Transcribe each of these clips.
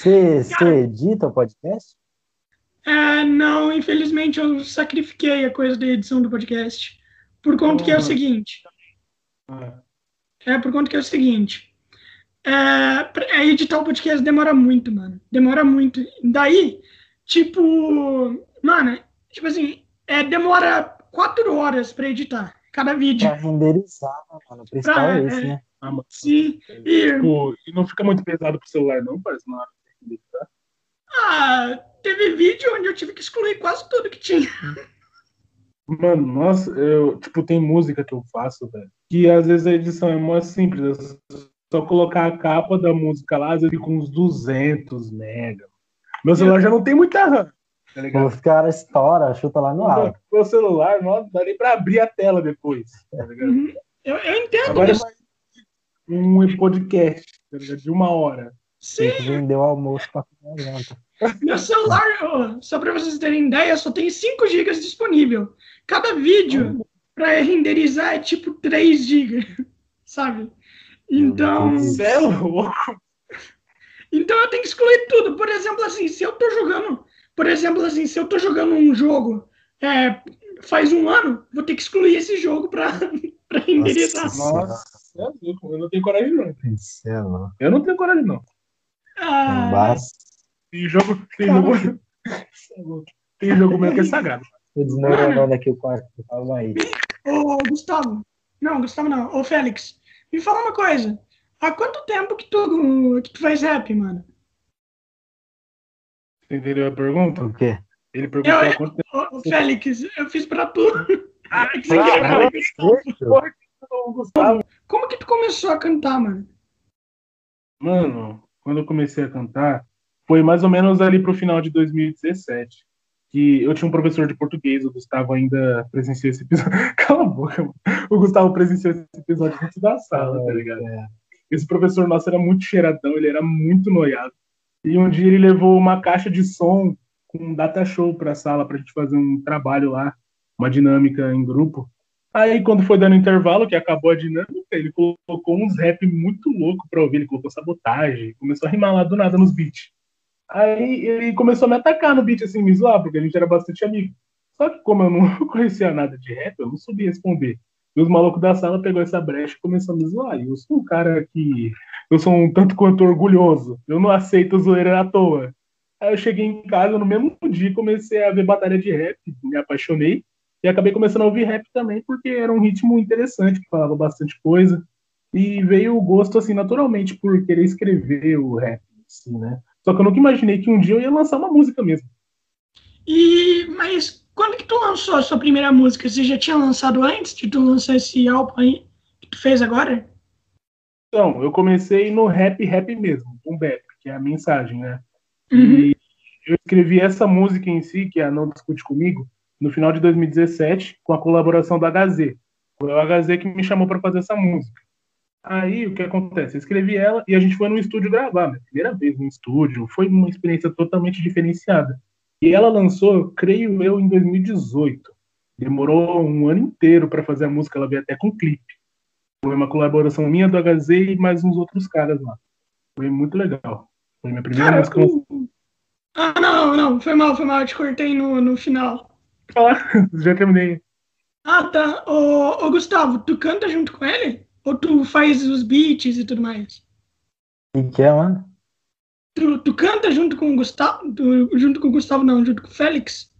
Você, você edita o podcast? É, não, infelizmente eu sacrifiquei a coisa da edição do podcast. Por conta que é o seguinte. É, por conta que é o seguinte. É, pra- é, editar o podcast demora muito, mano. Demora muito. Daí, tipo. Mano, tipo assim, é, demora quatro horas pra editar cada vídeo. Pra renderizar, né, mano. O principal Pra- é esse, é. né? Ah, mano. Sim. E, Tipo, e não fica muito pesado pro celular, não, parece na hora editar. ah, teve vídeo onde eu tive que excluir quase tudo que tinha. Mano, nossa, eu, tipo, tem música que eu faço, velho, que às vezes a edição é mó simples, é só colocar a capa da música lá, às vezes fica uns 200 mega. Meu celular já não tem muita RAM, tá ligado? Os caras estouram, chuta lá no alto. Meu celular, não dá nem pra abrir a tela depois, tá ligado? Uhum. Eu, eu entendo Agora vai um podcast, tá ligado? De uma hora. Sim, Tem que vender o almoço pra comer janta. meu celular, só pra vocês terem ideia, só tem 5 GB disponível. Cada vídeo pra renderizar é tipo 3 GB, sabe? Então, Cê é então eu tenho que excluir tudo. Por exemplo, assim, se eu tô jogando, por exemplo, assim, se eu tô jogando um jogo é, faz um ano, vou ter que excluir esse jogo pra, pra renderizar. Nossa, cê é louco. Eu não tenho coragem, não. É. Eu não tenho coragem, não. Ah, basta. Tem jogo. Tem jogo. É. Tem jogo meu que é sagrado. Tô desmoronando aqui o quarto. Calma aí. Ô, Gustavo. Não, Gustavo não. Ô, Félix. Me fala uma coisa. Há quanto tempo que tu, que tu faz rap, mano? Você entendeu a pergunta? O quê? Ele perguntou Eu- há quanto tempo. Ô, Félix, eu fiz pra tu. Ah, caralho. Gustavo. o Gustavo. Como que tu começou a cantar, mano? Mano, quando eu comecei a cantar, foi mais ou menos ali pro final de 2017. Que eu tinha um professor de português, o Gustavo ainda presenciou esse episódio. Cala a boca, mano. O Gustavo presenciou esse episódio dentro da sala, tá ligado? É. Esse professor nosso era muito cheiradão, ele era muito noiado. E um dia ele levou uma caixa de som com um data show pra sala pra gente fazer um trabalho lá, uma dinâmica em grupo. Aí quando foi dando intervalo, que acabou a dinâmica, ele colocou uns rap muito louco pra ouvir, ele colocou sabotagem, começou a rimar lá do nada nos beats. Aí ele começou a me atacar no beat, assim, me zoar, porque a gente era bastante amigo. Só que como eu não conhecia nada de rap, eu não sabia responder. E os malucos da sala pegou essa brecha e começou a me zoar. E eu sou um cara que. Eu sou um tanto quanto orgulhoso. Eu não aceito zoeira à toa. Aí eu cheguei em casa no mesmo dia comecei a ver batalha de rap, me apaixonei. E acabei começando a ouvir rap também, porque era um ritmo interessante, que falava bastante coisa. E veio o gosto, assim, naturalmente, por querer escrever o rap, assim, né? Só que eu nunca imaginei que um dia eu ia lançar uma música mesmo. E, mas quando que tu lançou a sua primeira música? Você já tinha lançado antes de tu lançar esse álbum aí que tu fez agora? Então, eu comecei no rap, rap mesmo, um bap, que é a mensagem, né? Uhum. E eu escrevi essa música em si, que é a Não Discute Comigo, no final de 2017, com a colaboração do HZ. Foi o HZ que me chamou para fazer essa música. Aí, o que acontece? Eu escrevi ela e a gente foi no estúdio gravar, minha primeira vez no estúdio. Foi uma experiência totalmente diferenciada. E ela lançou, creio eu, em 2018. Demorou um ano inteiro para fazer a música, ela veio até com clipe. Foi uma colaboração minha do HZ e mais uns outros caras lá. Foi muito legal. Foi minha primeira Cara, música. o- Ah, não, não, foi mal, foi mal, eu te cortei no, no final. Já terminei. Ah, tá. Ô, ô, Gustavo, tu canta junto com ele? Ou tu faz os beats e tudo mais? O que, que é, mano? Tu, tu canta junto com o Gustavo? tu- junto com o Gustavo, não, junto com o Félix?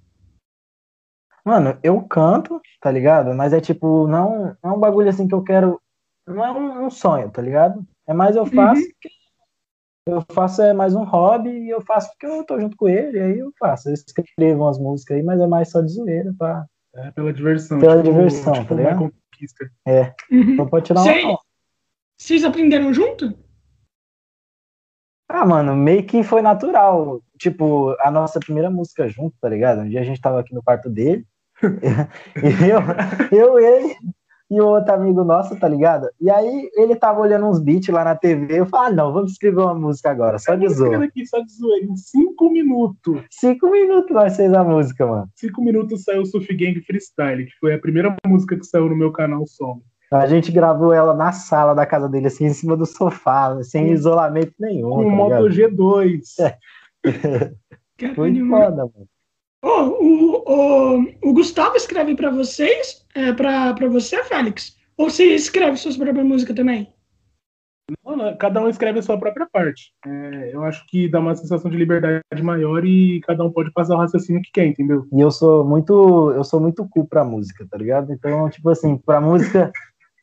Mano, eu canto, tá ligado? Mas é tipo, não, não é um bagulho assim que eu quero. Não é um, um sonho, tá ligado? É mais eu faço. porque Eu faço é mais um hobby e eu faço porque eu tô junto com ele, aí eu faço. Eu escrevo umas músicas aí, mas é mais só de zoeira, pá. É, pela diversão. Pela diversão, tipo, tá ligado? conquista. Uhum. Então pode tirar Sei. uma. Vocês aprenderam junto? Ah, mano, meio que foi natural. Tipo, a nossa primeira música junto, tá ligado? Um dia a gente tava aqui no quarto dele. e eu, eu, ele e o outro amigo nosso, tá ligado? E aí ele tava olhando uns beats lá na TV. Eu falei, ah, não, vamos escrever uma música agora, só de zoa. daqui, só de zoeira. Em cinco minutos. Cinco minutos nós fez a música, mano. Cinco minutos saiu o Sufi Gang Freestyle, que foi a primeira música que saiu no meu canal solo. A gente gravou ela na sala da casa dele, assim, em cima do sofá, sem isolamento nenhum. Com tá Moto G2. É. Foi foda, mano. Oh, o, o, o Gustavo escreve para vocês, é, para você, Félix? Ou você escreve suas próprias músicas também? Não, não, cada um escreve a sua própria parte. É, eu acho que dá uma sensação de liberdade maior e cada um pode passar o raciocínio que quer, entendeu? E eu sou muito, eu sou muito cool pra música, tá ligado? Então, tipo assim, pra música,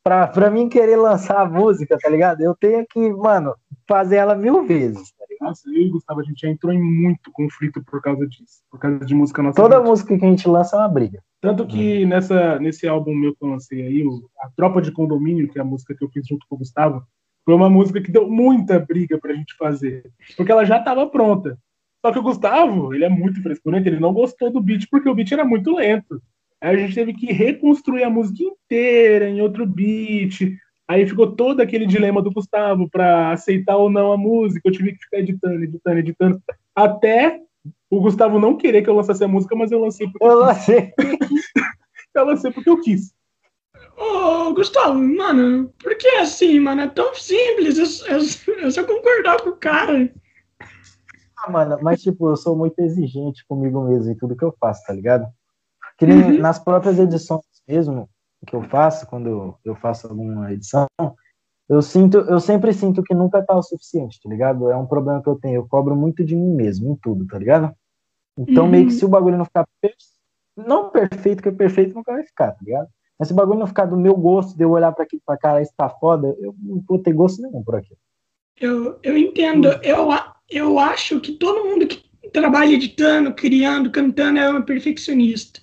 pra, pra mim querer lançar a música, tá ligado? Eu tenho que, mano, fazer ela mil vezes? Nossa, eu e Gustavo, a gente já entrou em muito conflito por causa disso, por causa de música nossa. Toda música que a gente lança é uma briga. Tanto que nessa, nesse álbum meu que eu lancei aí, o, A Tropa de Condomínio, que é a música que eu fiz junto com o Gustavo, foi uma música que deu muita briga pra gente fazer, porque ela já estava pronta. Só que o Gustavo, ele é muito frescurento, ele não gostou do beat porque o beat era muito lento. Aí a gente teve que reconstruir a música inteira em outro beat. Aí ficou todo aquele dilema do Gustavo para aceitar ou não a música. Eu tive que ficar editando, editando, editando. Até o Gustavo não querer que eu lançasse a música, mas eu lancei porque eu, eu lancei. eu lancei porque eu quis. Ô, Gustavo, mano, por que assim, mano? É tão simples, é, é, é só concordar com o cara. Ah, mano, mas tipo, eu sou muito exigente comigo mesmo em tudo que eu faço, tá ligado? Que uhum. nas próprias edições mesmo que eu faço, quando eu faço alguma edição, eu sinto, eu sempre sinto que nunca tá o suficiente, tá ligado? É um problema que eu tenho, eu cobro muito de mim mesmo em tudo, tá ligado? Então, uhum. meio que se o bagulho não ficar não perfeito, que perfeito nunca vai ficar, tá ligado? Mas se o bagulho não ficar do meu gosto, de eu olhar para aqui pra cara, isso tá foda, eu não vou ter gosto nenhum por aqui. Eu, eu entendo. Eu, eu acho que todo mundo que trabalha editando, criando, cantando é um perfeccionista.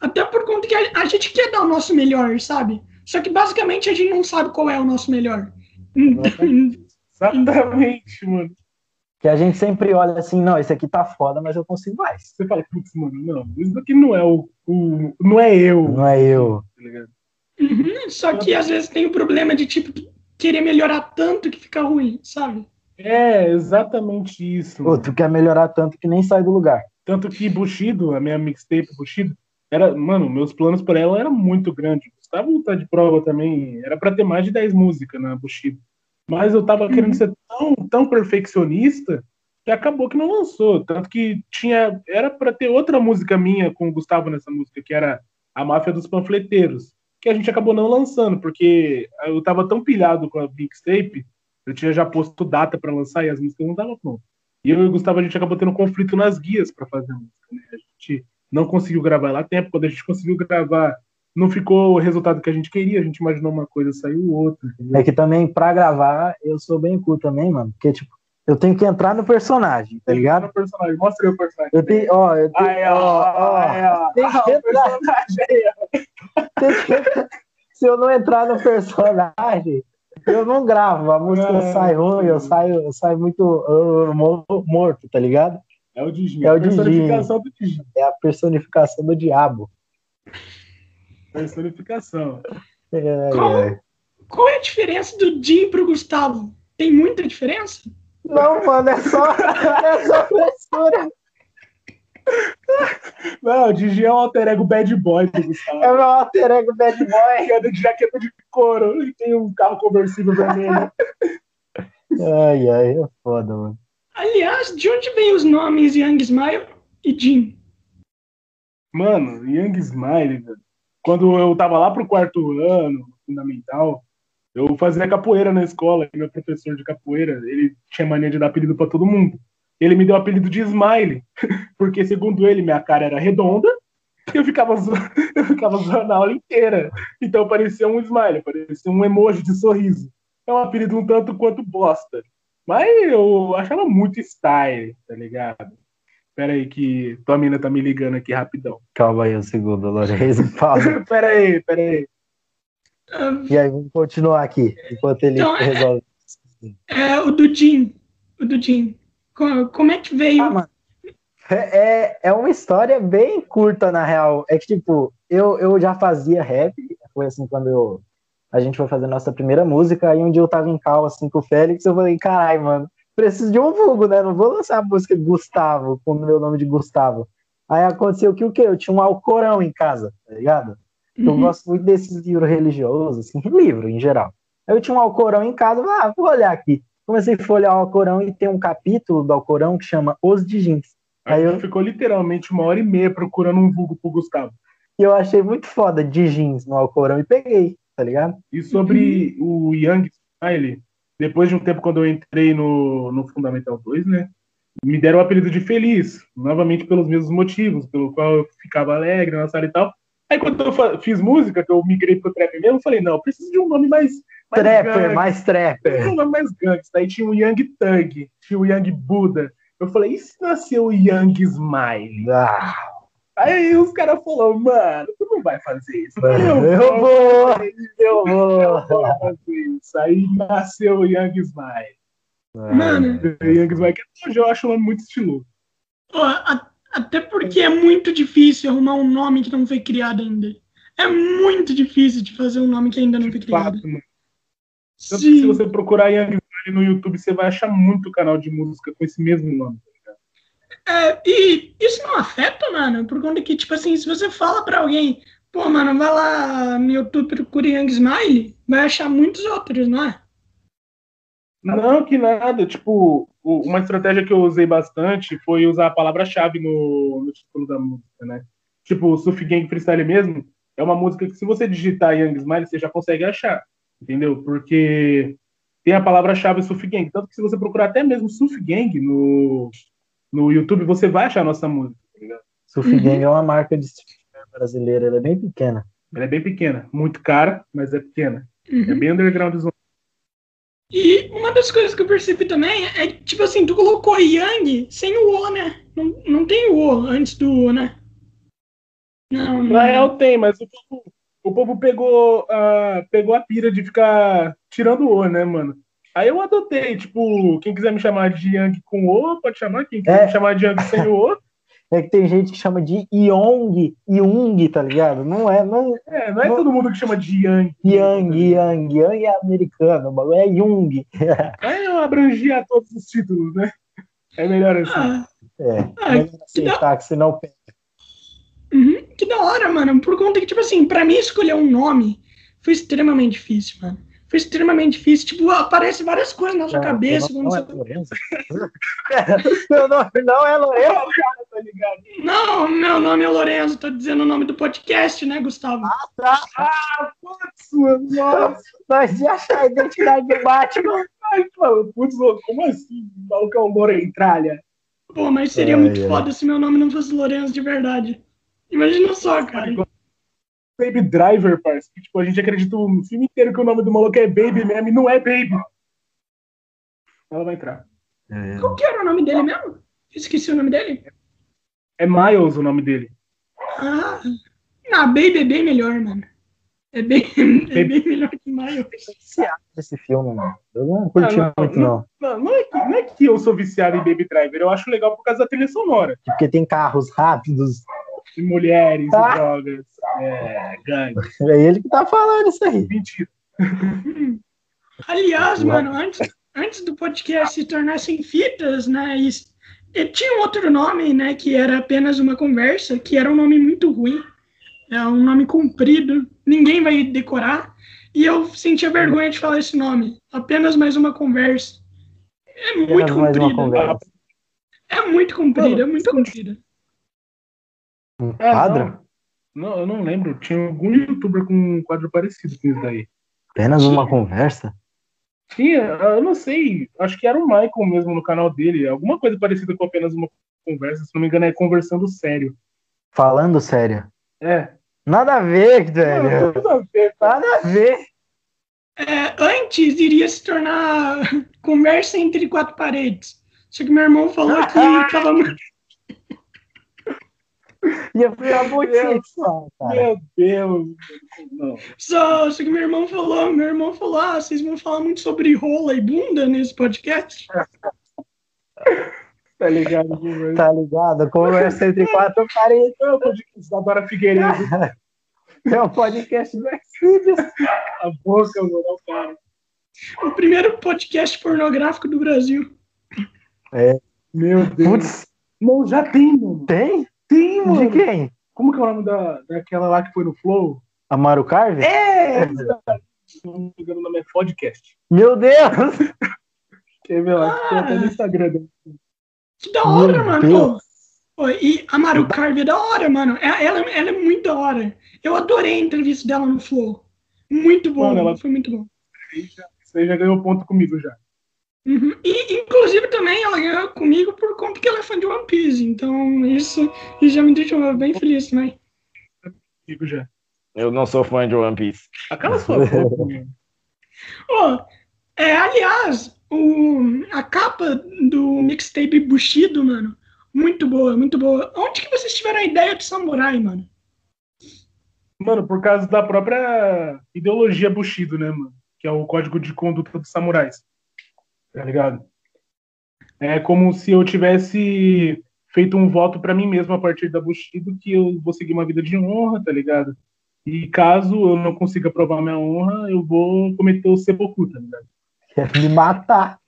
Até por conta que a, a, gente quer dar o nosso melhor, sabe? Só que basicamente a gente não sabe qual é o nosso melhor. Exatamente, mano. Que a gente sempre olha assim, não, esse aqui tá foda, mas eu consigo mais. Você fala, putz, mano, não, isso daqui não é o, o. Não é eu. Não é eu. Tá uhum, só que às vezes tem o problema de, tipo, querer melhorar tanto que fica ruim, sabe? É, exatamente isso. Pô, tu quer melhorar tanto que nem sai do lugar. Tanto que Bushido, a minha mixtape Bushido, era, mano, meus planos para ela eram muito grandes. Gustavo tá de prova também, era para ter mais de 10 músicas na Bushido. Mas eu tava querendo uhum. ser tão, tão perfeccionista que acabou que não lançou. Tanto que tinha. Era para ter outra música minha com o Gustavo nessa música, que era A Máfia dos Panfleteiros. Que a gente acabou não lançando, porque eu tava tão pilhado com a mixtape, eu tinha já posto data para lançar e as músicas não estavam prontas. E eu e o Gustavo, a gente acabou tendo um conflito nas guias para fazer a música. Né? A gente não conseguiu gravar lá tempo. Quando a gente conseguiu gravar não ficou o resultado que a gente queria, a gente imaginou uma coisa, saiu outra. Entendeu? É que também, pra gravar, eu sou bem cool também, mano, porque, tipo, eu tenho que entrar no personagem, tá ligado? No personagem, mostra aí o personagem. Eu tenho, ó, eu tenho, aí, ó, ó, ó, tem que entrar. Se eu não entrar no personagem, eu não gravo, a música é, sai ruim, eu saio, eu saio muito morto, tá ligado? É o Digim, é a personificação do Digim. É a personificação do diabo. Personificação. É, qual, é. qual é a diferença do Jim pro Gustavo? Tem muita diferença? Não, mano, é só, é só frescura. Não, o Digi é um alter ego bad boy do Gustavo. É meu alter ego bad boy. Que anda de jaqueta de couro e tem um carro conversível vermelho. Ai, ai, é foda, mano. Aliás, de onde vem os nomes Young Smile e Jim? Mano, Young Smile, velho quando eu tava lá pro quarto ano, fundamental, eu fazia capoeira na escola, e meu professor de capoeira, ele tinha mania de dar apelido para todo mundo. Ele me deu o apelido de Smile, porque segundo ele, minha cara era redonda, eu ficava, eu ficava zoando a aula inteira. Então parecia um smile, parecia um emoji de sorriso. É um apelido um tanto quanto bosta. Mas eu achava muito style, tá ligado? Pera aí que tua mina tá me ligando aqui rapidão. Calma aí um segundo, Lourenço. Fala. pera aí, pera aí. E aí, vamos continuar aqui, enquanto ele então, é, resolve. É, o Dudim. O Dudim. Como é que veio? Ah, mano. É, é, é uma história bem curta, na real. É que, tipo, eu, eu já fazia rap. Foi assim, quando eu, a gente foi fazer nossa primeira música. Aí um dia eu tava em cal, assim, com o Félix. Eu falei, caralho, mano preciso de um vulgo, né? Não vou lançar a música Gustavo com o meu nome de Gustavo. Aí aconteceu que o quê? Eu tinha um Alcorão em casa, tá ligado? Eu uhum. gosto muito desses livros religiosos, assim, livro em geral. Eu tinha um Alcorão em casa, ah, vou olhar aqui. Comecei a folhear o Alcorão e tem um capítulo do Alcorão que chama Os Dijins. Aí eu ficou literalmente uma hora e meia procurando um vulgo pro Gustavo. E eu achei muito foda Dijins no Alcorão e peguei, tá ligado? E sobre uhum. o Young Smile, depois de um tempo quando eu entrei no, no Fundamental 2, né? Me deram o apelido de Feliz, novamente pelos mesmos motivos, pelo qual eu ficava alegre na sala e tal. Aí quando eu fiz música, que eu migrei pro trap mesmo, eu falei, não, eu preciso de um nome mais. mais trapper, gang. mais trapper. Um nome mais gangsta. Aí tinha o Young Thug, tinha o Young Buda. Eu falei, e se nasceu o Young Smile? Ah. Aí os caras falaram, mano, tu não vai fazer isso. Eu, eu vou, eu vou. Eu vou fazer isso. Aí nasceu o Young Smile. Mano. O Young Smile, que hoje eu acho um nome muito estiloso. Até porque é muito difícil arrumar um nome que não foi criado ainda. É muito difícil de fazer um nome que ainda não foi criado. Fato, mano. Se você procurar Young no YouTube, você vai achar muito canal de música com esse mesmo nome. É, e isso não afeta, mano, por conta que, tipo assim, se você fala pra alguém, pô, mano, vai lá no YouTube procura Young Smile, vai achar muitos outros, não é? Não, que nada. Tipo, uma estratégia que eu usei bastante foi usar a palavra-chave no, no título da música, né? Tipo, o Sufi Gang Freestyle mesmo é uma música que se você digitar Young Smile, você já consegue achar, entendeu? Porque tem a palavra-chave Sufi Gang. Tanto que se você procurar até mesmo Sufi Gang no, no YouTube, você vai achar a nossa música, tá ligado? Sufi uhum. Gang é uma marca de brasileira, ela é bem pequena. Ela é bem pequena. Muito cara, mas é pequena. É uhum. É bem underground e uma das coisas que eu percebi também é, tipo assim, tu colocou Yang sem o O, né? Não, não tem o O antes do O, né? Não, não. Na real tem, mas o povo, o povo pegou, uh, pegou a pira de ficar tirando o O, né, mano? Aí eu adotei, tipo, quem quiser me chamar de Yang com O, pode chamar. Quem quiser é. me chamar de Yang sem o O, É que tem gente que chama de Yong, Yung, tá ligado? Não é, não, é, não é não, todo mundo que chama de Yang. Yang, Yang, Yang é americano, o bagulho é Jung. É, eu abrangia todos os títulos, né? É melhor assim. Ah, é, ah, melhor aceitar que senão pega. Uhum, que da hora, mano. Por conta que, tipo assim, pra mim escolher um nome foi extremamente difícil, mano foi extremamente difícil. Tipo, aparece várias coisas na sua cabeça. Não, não é Lorenzo. meu nome não é Lorenzo, cara, tá ligado? Não, meu nome é Lorenzo, tô dizendo o nome do podcast, né, Gustavo? Ah, tá. Ah, putz, nossa. Nós ia achar a identidade do Batman. Ai, putz, como assim? O maluco é um Lorentralha. Pô, mas seria é, muito é. foda se meu nome não fosse Lorenzo de verdade. Imagina só, cara. Baby Driver, parceiro. Tipo, a gente acredita o filme inteiro que o nome do maluco é Baby mesmo e não é Baby. Ela vai entrar. É. Qual que era o nome dele mesmo? Esqueci o nome dele. É Miles o nome dele. Ah, não, Baby é bem melhor, mano. É bem, é bem melhor que Miles. Esse filme, mano. Eu não curti ah, não, muito, não. Não, não, é que, não é que eu sou viciado em Baby Driver. Eu acho legal por causa da trilha sonora. Porque tem carros rápidos, de mulheres ah. e drogas, é, gangue. É ele que tá falando isso aí. Mentira. Aliás, mano, antes, antes do podcast se tornar sem fitas, né? Isso, tinha um outro nome, né? Que era apenas uma conversa, que era um nome muito ruim. É um nome comprido, ninguém vai decorar. E eu sentia vergonha de falar esse nome. Apenas mais uma conversa. É muito comprido. É muito comprido, é muito comprido. Um é, quadro? Não. não. eu não lembro. Tinha algum youtuber com um quadro parecido com isso daí. Apenas uma conversa? Tinha, eu não sei. Acho que era o Michael mesmo no canal dele. Alguma coisa parecida com apenas uma conversa. Se não me engano, é conversando sério. Falando sério? É. Nada a ver, velho. Nada a ver. Nada a ver. É, antes iria se tornar conversa entre quatro paredes. Só que meu irmão falou que tava muito. Ia virar motivação, cara. Meu Deus. Não. Só, só que meu irmão falou, meu irmão falou, ah, vocês vão falar muito sobre rola e bunda nesse podcast? tá ligado? Tá ligado? Conversa entre quatro paredes. É o podcast da Dora Figueiredo. É o podcast do Xvideos. A boca, mano, cara. O primeiro podcast pornográfico do Brasil. É. Meu Deus. Putz. Não, já tem, mano. Tem? Tem, mano. De quem? Como que é o nome da, daquela lá que foi no Flow? Amaro Carve? É! Se não me engano, o nome é podcast. Meu Deus! Quer ver lá? Ah, Tem até no Instagram. Que da hora, Meu mano. Deus. e a Maru Carve é da hora, mano. É, ela, ela é muito da hora. Eu adorei a entrevista dela no Flow. Muito bom, mano, ela... foi muito bom. Isso aí já ganhou ponto comigo já. Uhum. E, inclusive, também ela ganhou comigo por conta que ela é fã de One Piece. Então, isso, isso já me deixou bem feliz também. Já. Eu não sou fã de One Piece. Aquela sua oh, é, Aliás, o, a capa do mixtape Bushido, mano, muito boa, muito boa. Onde que vocês tiveram a ideia de samurai, mano? Mano, por causa da própria ideologia Bushido, né, mano? Que é o código de conduta dos samurais tá ligado? É como se eu tivesse feito um voto para mim mesmo a partir da Bushido que eu vou seguir uma vida de honra, tá ligado? E caso eu não consiga provar minha honra, eu vou cometer o sepulcro, tá ligado? Quer me matar.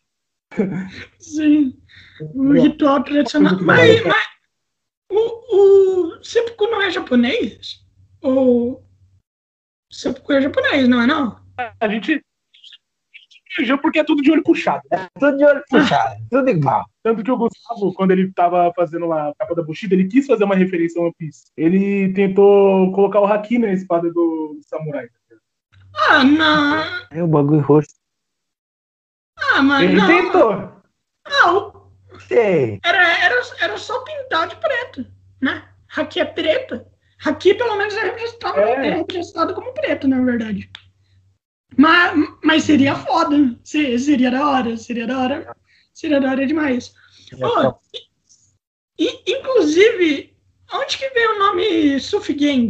Sim. O ritual tradicional. Mas, mas o, o sepulcro não é japonês? Ou sepulcro é japonês, não é não? A gente, feijão porque é tudo de olho puxado. É tudo de olho puxado, tudo igual. Tanto que o Gustavo, quando ele tava fazendo lá a capa da Bushido, ele quis fazer uma referência ao One Piece. Ele tentou colocar o Haki na espada do, samurai. Ah, não. É o bagulho roxo. Ah, mas ele não. tentou. Não. Sei. Era, era, era só pintar de preto, né? Haki é preta. Haki, pelo menos, é representado, é. é representado como preto, na verdade. Mas, mas seria foda. Seria da hora, seria da hora. Seria da hora demais. Oh, e, inclusive, onde que vem o nome Sufi Gang?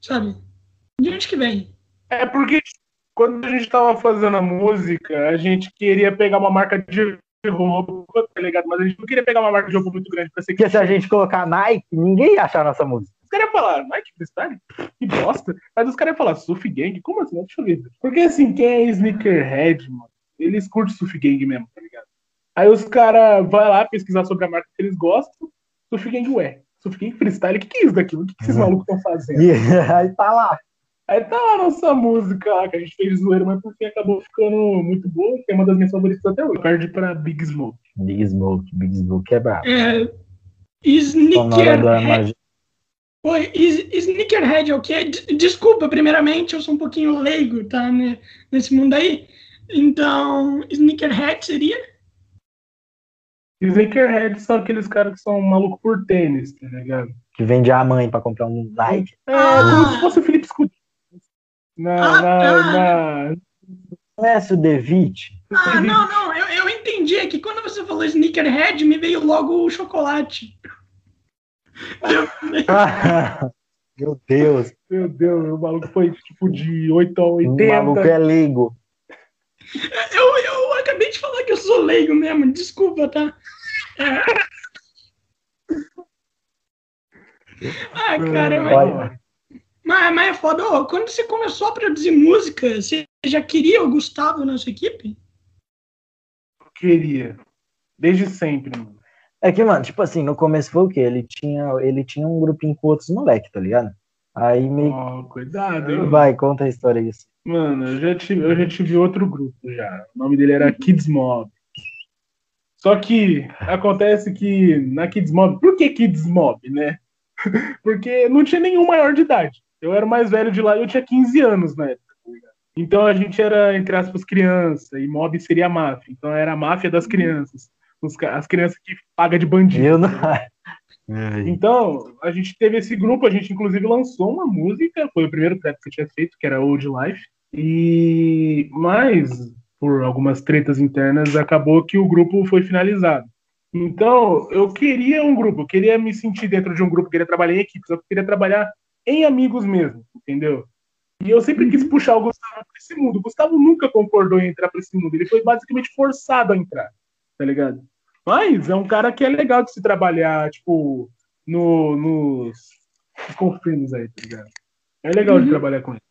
Sabe? De onde que vem? É porque quando a gente tava fazendo a música, a gente queria pegar uma marca de roupa, tá ligado? Mas a gente não queria pegar uma marca de roupa muito grande pra ser. Porque se a gente colocar Nike, ninguém ia achar a nossa música. Os caras iam falar, Nike Freestyle? Que bosta. Mas os caras iam falar, Surf Gang? Como assim? Deixa eu ver. Porque assim, quem é sneakerhead, mano, eles curtem Surf Gang mesmo, tá ligado? Aí os caras vão lá pesquisar sobre a marca que eles gostam, Surf Gang, ué. Surf Gang Freestyle, o que, que é isso daqui? O que, que esses uhum. malucos estão fazendo? Yeah, aí tá lá. Aí tá lá a nossa música lá, que a gente fez zoeira, mas por fim acabou ficando muito boa, que é uma das minhas favoritas até hoje. Perde pra Big Smoke. Big Smoke, Big Smoke é brabo. É. Sneakerhead. Oi, Sneakerhead é o quê? Desculpa, primeiramente, eu sou um pouquinho leigo, tá? Né, nesse mundo aí. Então, Sneakerhead seria? Sneakerhead são aqueles caras que são malucos por tênis, tá ligado? Que vende a mãe pra comprar um Nike. É, ah. como se fosse o Felipe Scooter. Na, ah, na, tá. na... Conhece o Devite? Ah, não, não, eu, eu entendi. É que quando você falou Sneakerhead, me veio logo o chocolate. Meu Deus. Meu Deus, o maluco foi tipo de 8 a 80. O maluco é leigo. Eu, eu acabei de falar que eu sou leigo mesmo, desculpa, tá? É. Ah, cara, mas, mas, mas é foda. Oh, quando você começou a produzir música, você já queria o Gustavo na sua equipe? Eu queria. Desde sempre, mano. É que, mano, tipo assim, no começo foi o quê? Ele tinha, ele tinha um grupinho com outros moleques, tá ligado? Aí meio. Oh, cuidado, hein? Vai, conta a história disso. Mano, eu já, tive, eu já tive outro grupo já. O nome dele era Kids Mob. Só que acontece que na Kids Mob. Por que Kids Mob, né? Porque não tinha nenhum maior de idade. Eu era o mais velho de lá e eu tinha 15 anos na época. Tá então a gente era, entre aspas, criança, e mob seria a máfia. Então era a máfia das crianças. As crianças que pagam de bandido. Não... Então, a gente teve esse grupo, a gente inclusive lançou uma música, foi o primeiro trap que eu tinha feito, que era Old Life. E mas por algumas tretas internas acabou que o grupo foi finalizado. Então, eu queria um grupo, eu queria me sentir dentro de um grupo, eu queria trabalhar em equipe, eu queria trabalhar em amigos mesmo, entendeu? E eu sempre quis puxar o Gustavo para esse mundo. O Gustavo nunca concordou em entrar para esse mundo. Ele foi basicamente forçado a entrar, tá ligado? Mas é um cara que é legal de se trabalhar, tipo, no, nos confins aí, tá ligado? É legal uhum. de trabalhar com ele.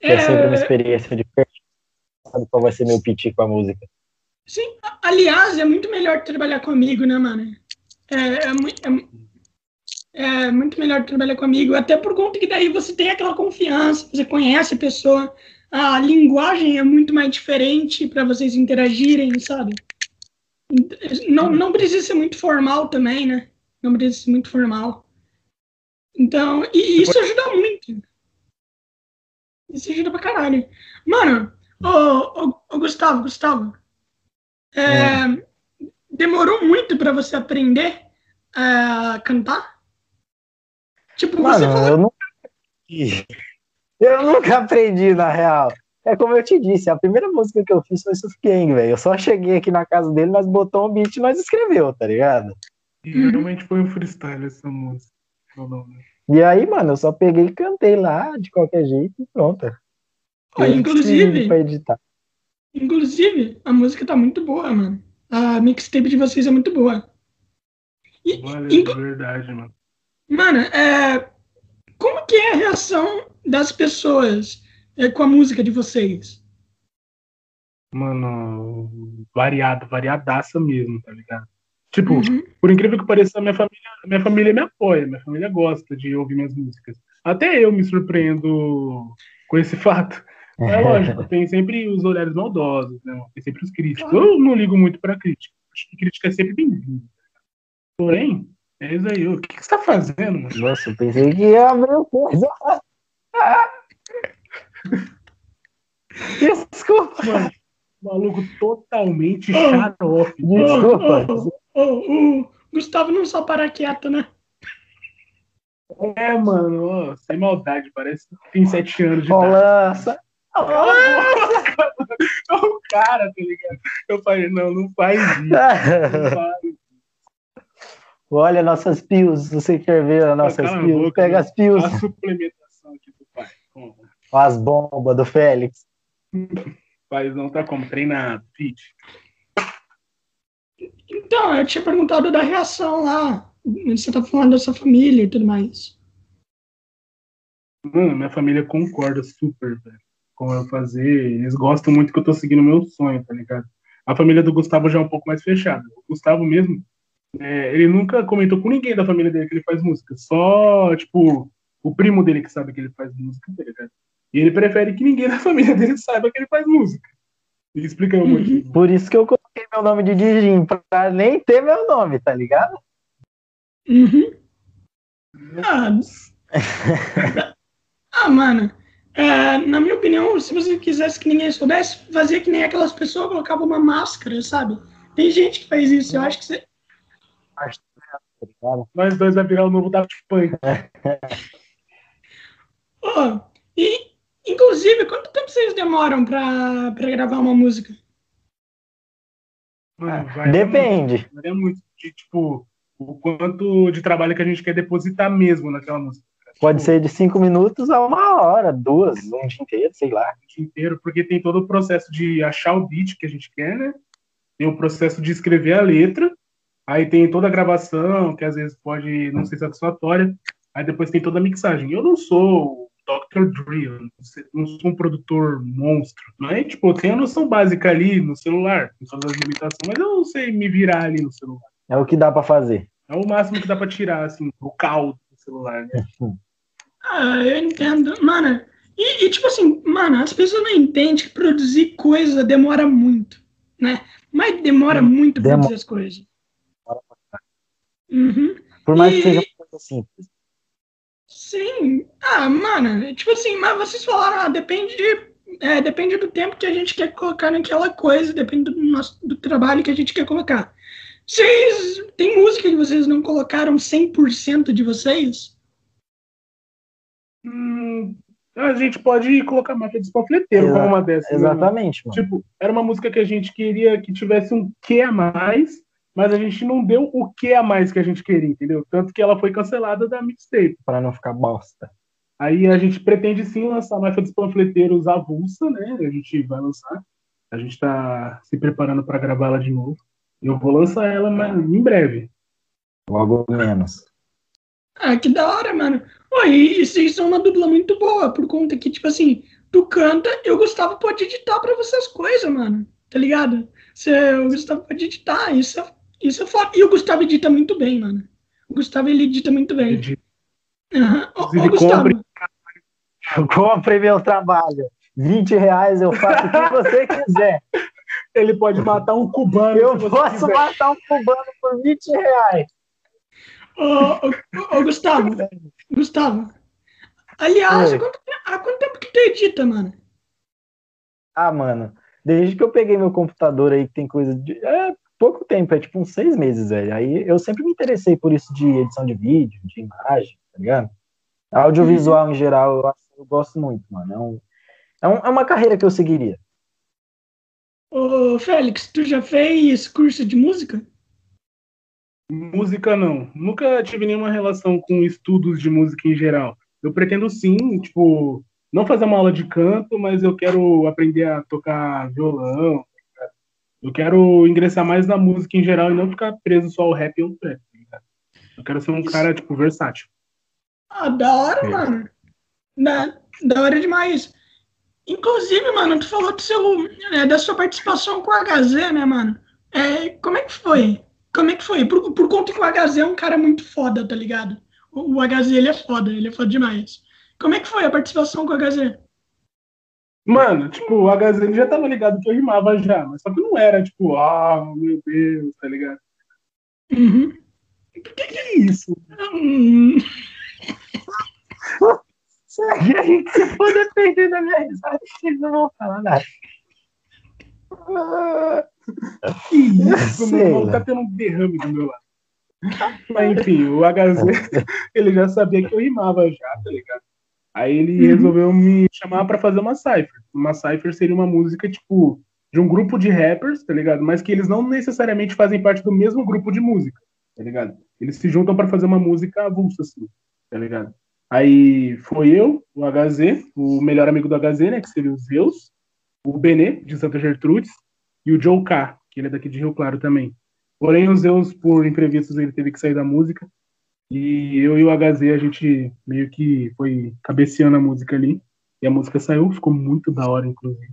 É sempre uma experiência de sabe qual vai ser meu piti com a música. Sim, aliás, é muito melhor trabalhar comigo, né, mano? É, é, é, é muito melhor trabalhar comigo, até por conta que daí você tem aquela confiança, você conhece a pessoa, a linguagem é muito mais diferente para vocês interagirem, sabe? Não, não precisa ser muito formal também, né? Não precisa ser muito formal. Então, e isso ajuda muito. Isso ajuda pra caralho. Mano, ô, ô, ô Gustavo, Gustavo, é, é. demorou muito para você aprender a cantar? Tipo, Mano, você falou... eu nunca eu nunca aprendi, na real. É como eu te disse, a primeira música que eu fiz foi Surf Gang, velho. Eu só cheguei aqui na casa dele, nós botamos um beat e nós escreveu, tá ligado? E realmente foi um freestyle essa música. E aí, mano, eu só peguei e cantei lá de qualquer jeito e pronto. inclusive, inclusive, a música tá muito boa, mano. A mixtape de vocês é muito boa. E, Valeu, verdade, mano. Mano, é, como que é a reação das pessoas é, com a música de vocês? Mano, variado, variadaça mesmo, tá ligado? Tipo, uhum. por incrível que pareça, a minha família, minha família me apoia, minha família gosta de ouvir minhas músicas. Até eu me surpreendo com esse fato. É lógico, tem sempre os olhares maldosos, né? Tem sempre os críticos. Eu não ligo muito pra crítica. Acho que crítica é sempre bem-vinda. Porém, é isso aí. O que, que você tá fazendo, mano? Nossa, eu pensei que ia abrir coisa. Desculpa. Mano, maluco totalmente oh, xarope. Desculpa. Oh, oh, oh, Gustavo não só para quieto, né? É, mano, sem maldade, parece que tem sete anos de idade. o cara, tá ligado? Eu falei, não, não faz isso. Não faz. Olha nossas pios, você quer ver as nossas pios? Pega as pios. A suplementação aqui do pai. Como? As bombas do Félix. Pai não tá como treinado, fit. Então, eu tinha perguntado da reação lá. Você tá falando da sua família e tudo mais. Mano, minha família concorda super, velho, com eu fazer. Eles gostam muito que eu tô seguindo meu sonho, tá ligado? A família do Gustavo já é um pouco mais fechada. O Gustavo mesmo, é, ele nunca comentou com ninguém da família dele que ele faz música. Só, tipo, o primo dele que sabe que ele faz música, tá ligado? E ele prefere que ninguém da família dele saiba que ele faz música. E explica o motivo. Por isso que eu coloquei meu nome de Digim, pra nem ter meu nome, tá ligado? Uhum. Ah, ah mano. É, na minha opinião, se você quisesse que ninguém soubesse, fazia que nem aquelas pessoas colocavam uma máscara, sabe? Tem gente que faz isso. Eu acho que você, nós dois vai virar o novo Daft Punk. oh, e, inclusive, quanto tempo vocês demoram pra, pra gravar uma música? Mano, Depende. Varia muito de, tipo, o quanto de trabalho que a gente quer depositar mesmo naquela música. Pode tipo, ser de cinco minutos a uma hora, duas, um dia inteiro, sei lá. Um dia inteiro, porque tem todo o processo de achar o beat que a gente quer, né? Tem o processo de escrever a letra, Aí tem toda a gravação, que às vezes pode não ser satisfatória. Aí depois tem toda a mixagem. Eu não sou Dr. Dre, não sou um produtor monstro. Mas, tipo, eu tenho a noção básica ali no celular, com todas as limitações, mas eu não sei me virar ali no celular. É o que dá para fazer. É o máximo que dá para tirar, assim, o caldo do celular, né? ah, eu entendo. Mano, e, e, tipo assim, mano, as pessoas não entendem que produzir coisa demora muito, né? Mas demora muito pra produzir as coisas. Uhum. Por mais e... que seja uma coisa simples. Sim. Ah, mano, tipo assim, mas vocês falaram, ah, depende de, é, depende do tempo que a gente quer colocar naquela coisa, depende do nosso do trabalho que a gente quer colocar. Vocês tem música que vocês não colocaram 100% de vocês? Hum, a gente pode colocar máfia dos panfleteiros como uma dessas. Né, exatamente. Né, tipo, era uma música que a gente queria que tivesse um quê a mais, mas a gente não deu o que a mais que a gente queria, entendeu? Tanto que ela foi cancelada da mixtape. Para não ficar bosta. Aí a gente pretende sim lançar a marca dos panfleteiros avulsa, né? A gente vai lançar. A gente está se preparando para gravar ela de novo. Eu vou lançar ela mas em breve. Logo menos. Ah, que da hora, mano. Oi, e vocês são uma dupla muito boa, por conta que, tipo assim, tu canta, eu Gustavo pode editar pra você as coisas, mano. Tá ligado? Você, o Gustavo pode editar, isso é isso é foda. E o Gustavo edita muito bem, mano. O Gustavo ele edita muito bem. Edita. Uhum. Ô, ô, Ele Gustavo, compra- Compre meu trabalho. 20 reais eu faço o que você quiser. Ele pode matar um cubano. Eu posso quiser. matar um cubano por 20 reais. ô, ô, ô, Gustavo, Gustavo. Aliás, há quanto, há quanto tempo que tu edita, mano? Ah, mano, desde que eu peguei meu computador aí, que tem coisa de. É pouco tempo, é tipo uns seis meses, velho. Aí eu sempre me interessei por isso de edição de vídeo, de imagem, tá ligado? Audiovisual em geral, eu, acho- eu gosto muito, mano. É, um, é, um- é uma carreira que eu seguiria. Ô, Félix, tu já fez curso de música? Música não. Nunca tive nenhuma relação com estudos de música em geral. Eu pretendo sim, tipo, não fazer uma aula de canto, mas eu quero aprender a tocar violão. Eu quero ingressar mais na música em geral e não ficar preso só ao rap e ao trap. tá? Eu quero ser um cara, tipo, versátil. Ah, da hora, É. mano. Da, da hora demais. Inclusive, mano, tu falou do seu, né, da sua participação com o HZ, né, mano? É, como é que foi? Como é que foi? Por, por conta que o HZ é um cara muito foda, tá ligado? O, o HZ, ele é foda, ele é foda demais. Como é que foi a participação com o HZ? Mano, tipo, o HZ ele já tava ligado que eu rimava já, mas só que não era, tipo, ah, meu Deus, tá ligado? Uhum. Que que é isso? Hum, Se a gente se for depender da minha risada, eles não vão falar nada. Que isso, Sei meu irmão? Tá tendo um derrame do meu lado. Mas enfim, o HZ, ele já sabia que eu rimava já, tá ligado? Aí ele Uhum. resolveu me chamar pra fazer uma cypher. Uma cypher seria uma música, tipo, de um grupo de rappers, tá ligado? Mas que eles não necessariamente fazem parte do mesmo grupo de música, tá ligado? Eles se juntam pra fazer uma música avulsa, assim, tá ligado? Aí foi eu, o HZ, o melhor amigo do HZ, né, que seria o Zeus, o Benê, de Santa Gertrudes, e o Joe K, que ele é daqui de Rio Claro também. Porém, o Zeus, por imprevistos, ele teve que sair da música. E eu e o HZ, a gente meio que foi cabeceando a música ali. E a música saiu, ficou muito da hora, inclusive.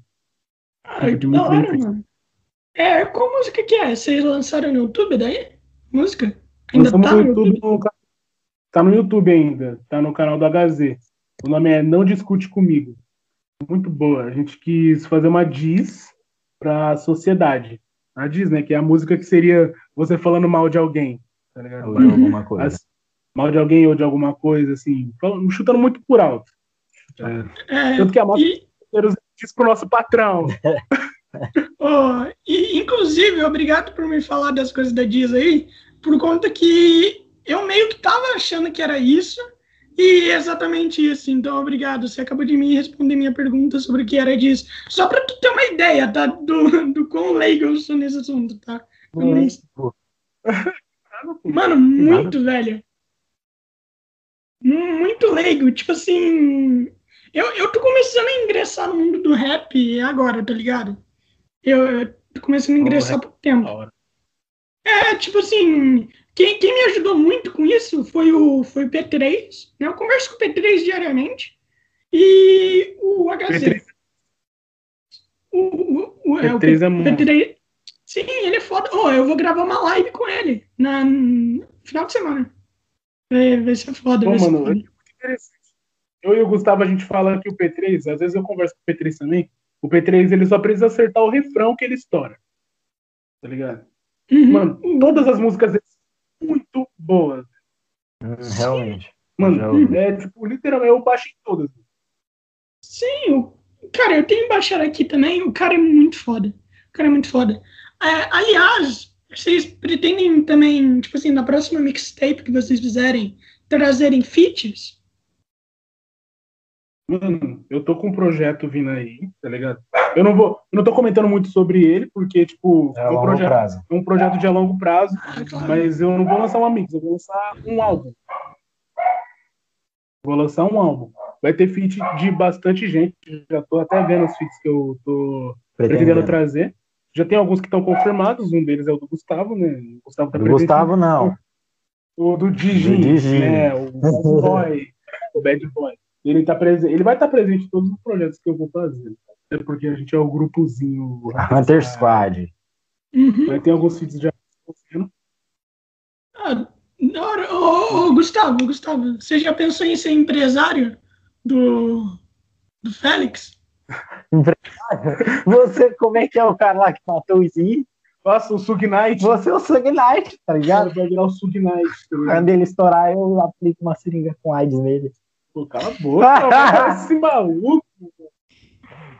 ai, que de muito da hora, feito. mano. É, qual música que é? Vocês lançaram no YouTube daí? Música? Ainda Lançamos tá no YouTube, YouTube? no tá no YouTube ainda, tá no canal do HZ. O nome é Não Discute Comigo. Muito boa. A gente quis fazer uma diss pra sociedade. A diss, né? Que é a música que seria você falando mal de alguém, tá ligado? Ou de alguma coisa. As- mal de alguém ou de alguma coisa, assim, falando- chutando muito por alto. É, Tanto que a música e, diz pro nosso patrão. ó, e, inclusive, obrigado por me falar das coisas da Diz aí, por conta que eu meio que tava achando que era isso, e é exatamente isso. Então, obrigado. Você acabou de me responder minha pergunta sobre o que era Diz. Só pra tu ter uma ideia, tá? Do, do quão leigo eu sou nesse assunto, tá? Nem- Mano, muito velho. Mu- Muito leigo. Tipo assim. Eu, eu tô começando a ingressar no mundo do rap agora, tá ligado? Eu, eu tô começando a ingressar pouco tempo. É, tipo assim. Quem, quem me ajudou muito com isso foi o, foi o P3. Né? Eu converso com o P3 diariamente. E o HZ. P3. O, o, o, é, o P3 é. P3. Sim, ele é foda. Oh, eu vou gravar uma live com ele na, no final de semana. Vai, vai ser foda. Pô, vai ser mano, foda. é muito interessante. Eu e o Gustavo, a gente fala que o P3, às vezes eu converso com o P3 também, o P3 ele só precisa acertar o refrão que ele estoura. Tá ligado? Uhum. Mano, todas as músicas dele são muito boas. hum, Realmente. Mano, é tipo, literalmente, eu baixo em todas. Sim, o, cara, eu tenho baixado aqui também. O cara é muito foda. O cara é muito foda. É, aliás, vocês pretendem também, tipo assim, na próxima mixtape que vocês fizerem, trazerem feats? Mano, eu tô com um projeto vindo aí, tá ligado? Eu não vou, eu não tô comentando muito sobre ele, porque, tipo, É é um, projeto, prazo. é um projeto de a longo prazo, Ah, claro. mas eu não vou lançar uma mix, eu vou lançar um álbum. Vou lançar um álbum. Vai ter feat de bastante gente, já tô até vendo os feats que eu tô pretendendo Pretendendo. trazer. Já tem alguns que estão confirmados, um deles é o do Gustavo, né? O Gustavo tá. Gustavo, não. O do Digin. né? O Bad Boy. o Bad Boy. Ele, tá presente, ele vai estar presente em todos os projetos que eu vou fazer. Até porque a gente é o grupozinho. Hunter Squad. Uhum. Vai ter alguns feats já acontecendo. Ah. Ô, ô, Gustavo, Gustavo, você já pensou em ser empresário do, do Félix? Empresário? Você, como é que é o cara lá que matou o Izzy? Nossa, o Sug Knight. Você é o Sug Knight, tá ligado? Vai virar o Sug Knight. Quando ele estourar, eu aplico uma seringa com AIDS nele. Pô, cala a boca, esse maluco.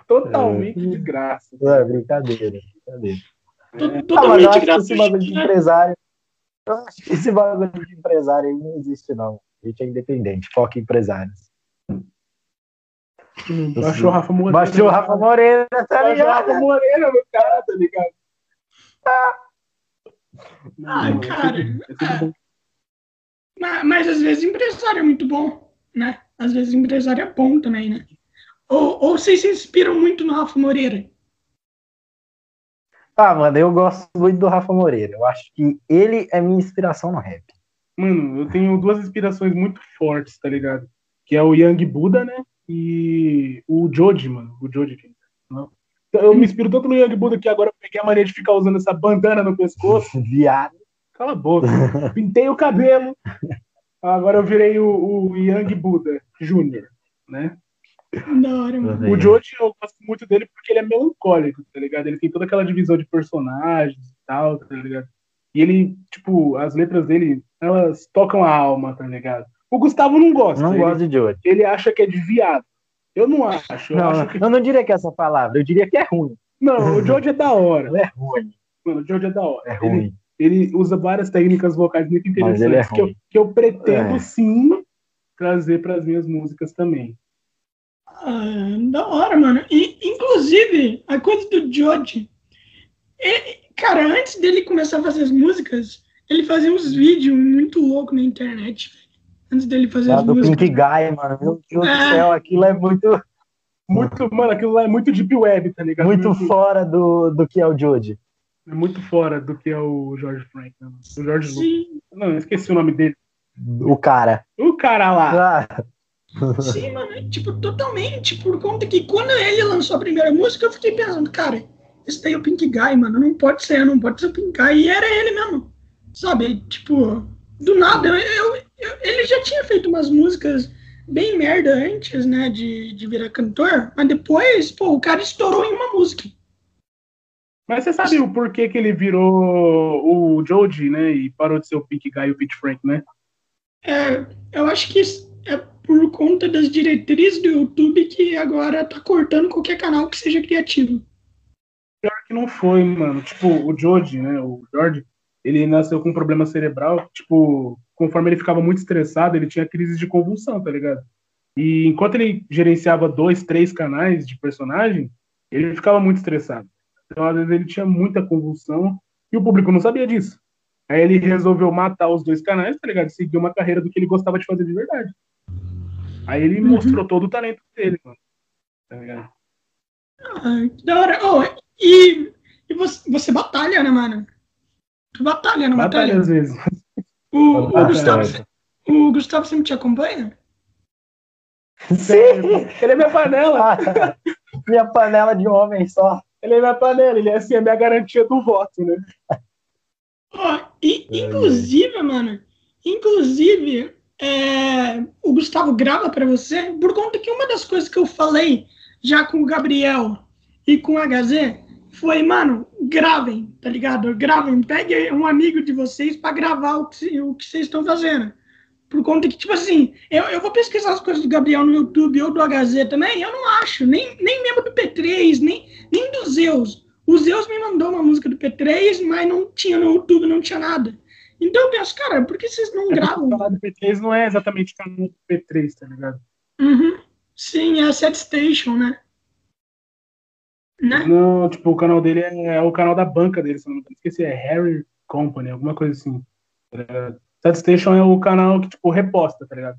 Totalmente é. de graça. É, brincadeira, brincadeira. É. Totalmente ah, graça. Esse bagulho de empresário. Eu acho que esse bagulho de empresário aí não existe, não. A gente é independente, foca em empresários. Hum, baixou o Rafa Moreira. Baixou o Rafa Moreira, tá ligado? Baixou o Rafa Moreira no cara, tá ligado? Ah, ah cara. É, mas, mas às vezes empresário é muito bom, né? Às vezes empresário é bom também, né? Ou, ou vocês se inspiram muito no Rafa Moreira? Ah, mano, eu gosto muito do Rafa Moreira. Eu acho que ele é minha inspiração no rap. Mano, eu tenho duas inspirações muito fortes, tá ligado? Que é o Young Buda, né? E o Joji, mano. O Joji. Não. Eu me inspiro tanto no Young Buda que agora eu peguei a mania de ficar usando essa bandana no pescoço. Viado. Cala a boca. Pintei o cabelo. Agora eu virei o, o Young Buda Júnior, né? Da hora, mano. O Joji, eu gosto muito dele porque ele é melancólico, tá ligado? Ele tem toda aquela divisão de personagens e tal, tá ligado? E ele, tipo, as letras dele, elas tocam a alma, tá ligado? O Gustavo não gosta. Não gosta de Joji. Ele acha que é de viado. Eu não acho. Eu, não, acho que... eu não diria que é essa palavra, eu diria que é ruim. Não, o Joji é da hora. Ele é ruim. Mano, o Joji é da hora. É ruim. Ele, ele usa várias técnicas vocais muito interessantes é que, eu, que eu pretendo é. sim trazer para as minhas músicas também. Ah, da hora, mano. E, inclusive, a coisa do Joji. cara, antes dele começar a fazer as músicas, ele fazia uns vídeos muito loucos na internet. Antes dele fazer ah, as do músicas. Pink Guy, mano. Meu Deus é. do céu, aquilo é muito. Muito, mano, aquilo lá é muito deep web, tá ligado? Muito, muito fora do, do que é o Joji. É muito fora do que é o George Frank, né? O George Sim. Não, esqueci o nome dele. O cara. O cara lá. Ah. Sim, mano, tipo, totalmente. Por conta que quando ele lançou a primeira música, eu fiquei pensando, cara, esse daí é o Pink Guy, mano. Não pode ser, não pode ser o Pink Guy. E era ele mesmo. Sabe? Tipo, do nada. Eu, eu, eu, ele já tinha feito umas músicas bem merda antes, né, de, de virar cantor. Mas depois, pô, o cara estourou em uma música. Mas você sabe o porquê que ele virou o Joji, né? E parou de ser o Pink Guy e o Pete Frank, né? É, eu acho que é por conta das diretrizes do YouTube que agora tá cortando qualquer canal que seja criativo. Pior que não foi, mano. Tipo, o George, né? O George, ele nasceu com um problema cerebral. Tipo, conforme ele ficava muito estressado, ele tinha crises de convulsão, tá ligado? E enquanto ele gerenciava dois, três canais de personagem, ele ficava muito estressado. Então, às vezes, ele tinha muita convulsão e o público não sabia disso. Aí ele resolveu matar os dois canais, tá ligado? Seguir uma carreira do que ele gostava de fazer de verdade. Aí ele uhum. mostrou todo o talento dele, mano. Tá ligado? Ah, que da hora. Oh, e, e você, você batalha, né, mano? Batalha, não batalha? Batalha às vezes. O, o, Gustavo, o Gustavo sempre te acompanha? Sim! Ele é minha panela. minha panela de homem só. Ele é minha panela, ele é assim, a minha garantia do voto, né? Oh, e, inclusive, mano, inclusive, é, o Gustavo grava para você, por conta que uma das coisas que eu falei já com o Gabriel e com a HZ foi, mano, gravem, tá ligado? Gravem, pegue um amigo de vocês para gravar o que, o que vocês estão fazendo. Por conta que, tipo assim, eu, eu vou pesquisar as coisas do Gabriel no YouTube ou do HZ também, eu não acho, nem, nem mesmo do P3, nem, nem do Zeus. O Zeus me mandou uma música do P3, mas não tinha no YouTube, não tinha nada. Então eu penso, cara, por que vocês não é gravam? O do P3 não é exatamente o canal do P3, tá ligado? Uhum. Sim, é a Set Station, né? Né? Não, tipo, o canal dele é, é, o canal da banca dele, se não me engano. Esqueci, é Harry Company, alguma coisa assim. Tá Station é o canal que, tipo, reposta, tá ligado?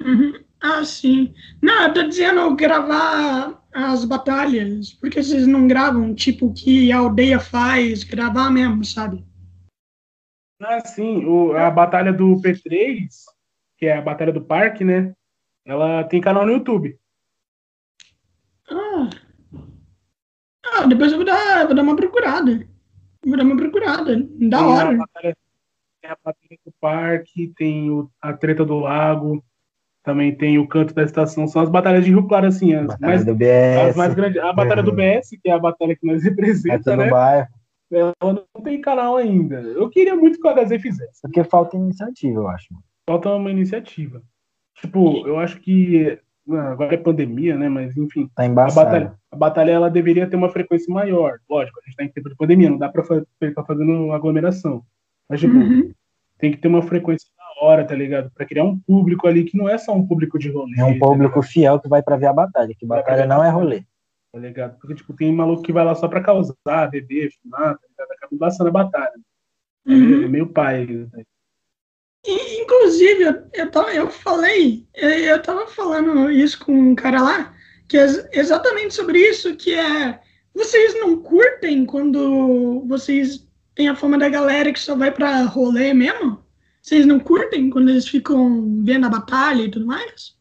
Uhum. Ah, sim. Não, eu tô dizendo gravar as batalhas. Por que vocês não gravam, tipo, o que a aldeia faz, gravar mesmo, sabe? Ah, sim. O, a batalha do P3, que é a batalha do parque, né? Ela tem canal no YouTube. Ah. Ah, depois eu vou dar, vou dar uma procurada. Vou dar uma procurada. Da sim, hora. A batalha, tem a batalha do parque, tem o, a treta do lago, também tem o canto da estação. São as batalhas de Rio Claro, assim, as mais, do BS. as mais grandes. A batalha do BS, que é a batalha que nós representamos, né? bairro. Ela não tem canal ainda. Eu queria muito que o HZ fizesse. Porque falta iniciativa, eu acho. Falta uma iniciativa. Tipo, eu acho que agora é pandemia, né? Mas enfim. Tá a embaçado. batalha, a batalha ela deveria ter uma frequência maior. Lógico, a gente tá em tempo de pandemia, não dá pra ficar fazendo aglomeração. Mas, tipo, Uhum. tem que ter uma frequência da hora, tá ligado? Pra criar um público ali que não é só um público de rolê. É um tá público fiel que vai pra ver a batalha, que batalha não a é rolê. tá ligado? Porque, tipo, tem maluco que vai lá só pra causar, beber, fumar, tá ligado? Acaba embaçando a batalha. É Uhum. meio- é meio pai. né? E, Inclusive, eu, eu, tava- eu falei, eu, eu tava falando isso com um cara lá, que é ex- exatamente sobre isso, que é, vocês não curtem quando vocês têm a fama da galera que só vai pra rolê mesmo? Vocês não curtem quando eles ficam vendo a batalha e tudo mais?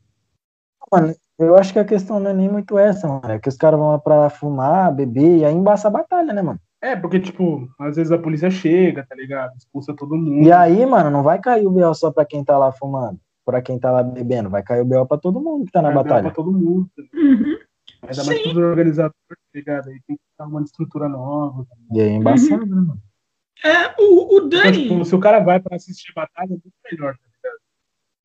Mano, eu acho que a questão não é nem muito essa, mano. É que os caras vão lá pra fumar, beber e aí embaça a batalha, né, mano? É, porque, tipo, às vezes a polícia chega, tá ligado? Expulsa todo mundo. E aí, mano, não vai cair o BO só pra quem tá lá fumando, pra quem tá lá bebendo. Vai cair o BO pra todo mundo que tá na Vai batalha. Pra todo mundo. tá ligado? Uhum. Ainda mais pros organizadores, tá ligado? Aí tem que estar uma estrutura nova. tá? E aí é embaçado, né, mano? É, o, o Então, Dani, tipo, se o cara vai pra assistir a batalha, é muito melhor, tá ligado?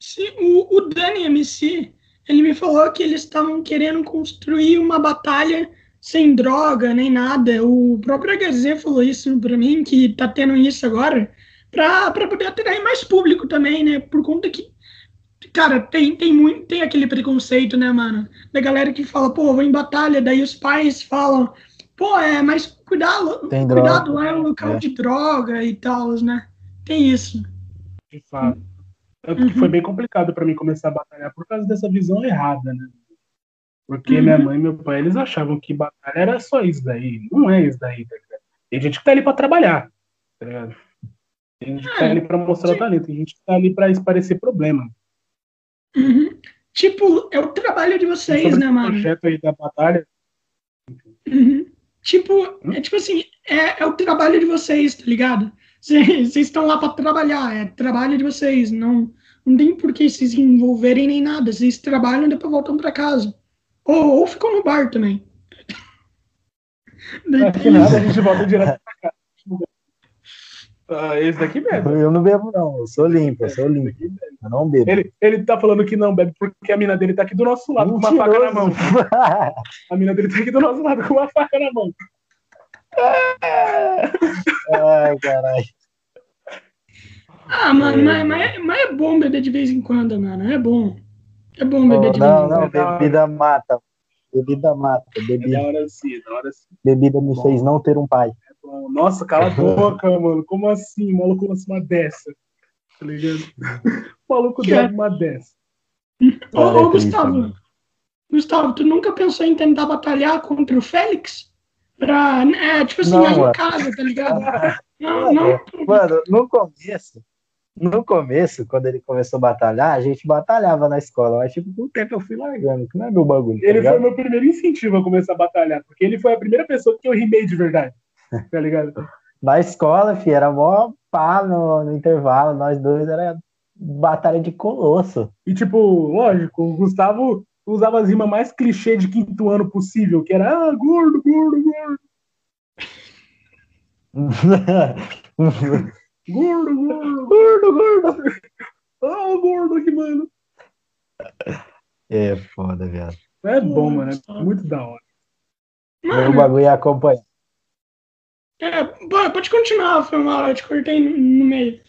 Sim, o, o Dani MC, ele me falou que eles estavam querendo construir uma batalha sem droga nem nada. O próprio HZ falou isso pra mim, que tá tendo isso agora, pra, pra poder atrair mais público também, né? Por conta que, cara, tem, tem, muito, tem aquele preconceito, né, mano? Da galera que fala, pô, vou em batalha, daí os pais falam, pô, é, mas cuidado, Tem cuidado, droga. lá é um local É. de droga e tal, né? Tem isso. De fato. Uhum. foi bem complicado pra mim começar a batalhar por causa dessa visão errada, né? Porque Uhum. minha mãe e meu pai, eles achavam que batalha era só isso daí. Não é isso daí, tá ligado? Tem gente que tá ali pra trabalhar, tá ligado? Tem gente que tá É, ali pra mostrar o talento, tem gente que tá ali pra esparecer problema. Uhum. Tipo, é o trabalho de vocês, né, o mano? projeto aí da batalha, Uhum. Tipo, é tipo assim, é, é o trabalho de vocês, tá ligado? Vocês estão lá pra trabalhar, é trabalho de vocês, não, não tem por que vocês se envolverem nem nada. Vocês trabalham e depois voltam pra casa. Ou, ou ficam no bar também. Daí acho que tem nada, a gente volta direto pra cá. Ah, esse daqui bebe. Eu não bebo, não. Eu sou limpo, eu sou limpo. Eu não bebo. Ele, ele tá falando que não bebe porque a mina dele tá aqui do nosso lado com uma faca na mão. Mentiroso. A mina dele tá aqui do nosso lado com uma faca na mão. Ai, caralho. Ah, mano, É. mas, mas, mas é bom beber de vez em quando, mano. É bom. É bom beber Oh, de não, não, quando. bebida mata. Bebida mata. É Bebida, da hora sim, é da hora sim. bebida me Bom. fez não ter um pai. Nossa, cala a boca, mano. Como assim? O maluco lança uma dessa. Tá ligado? O maluco Que é? dá uma dessa. Ô, Gustavo, mano. Gustavo, tu nunca pensou em tentar batalhar contra o Félix? Pra, é, tipo assim, Não, aí em casa, tá ligado? Não, não. Mano, no começo, no começo, quando ele começou a batalhar, a gente batalhava na escola, mas tipo, com o tempo eu fui largando, que não é meu bagulho. tá Ele foi ligado? meu primeiro incentivo a começar a batalhar, porque ele foi a primeira pessoa que eu rimei de verdade. Tá ligado? Na escola, fi, era mó pá no, no intervalo, nós dois era batalha de colosso. E, tipo, lógico, o Gustavo usava as rimas mais clichê de quinto ano possível, que era, ah, gordo, gordo, gordo, gordo, gordo, gordo, gordo. Ah, o gordo aqui, mano. é foda, viado. É bom, mano. É muito da hora. Meu Mano, bagulho é acompanhar. é, pode continuar, foi mal, eu te cortei no, no meio.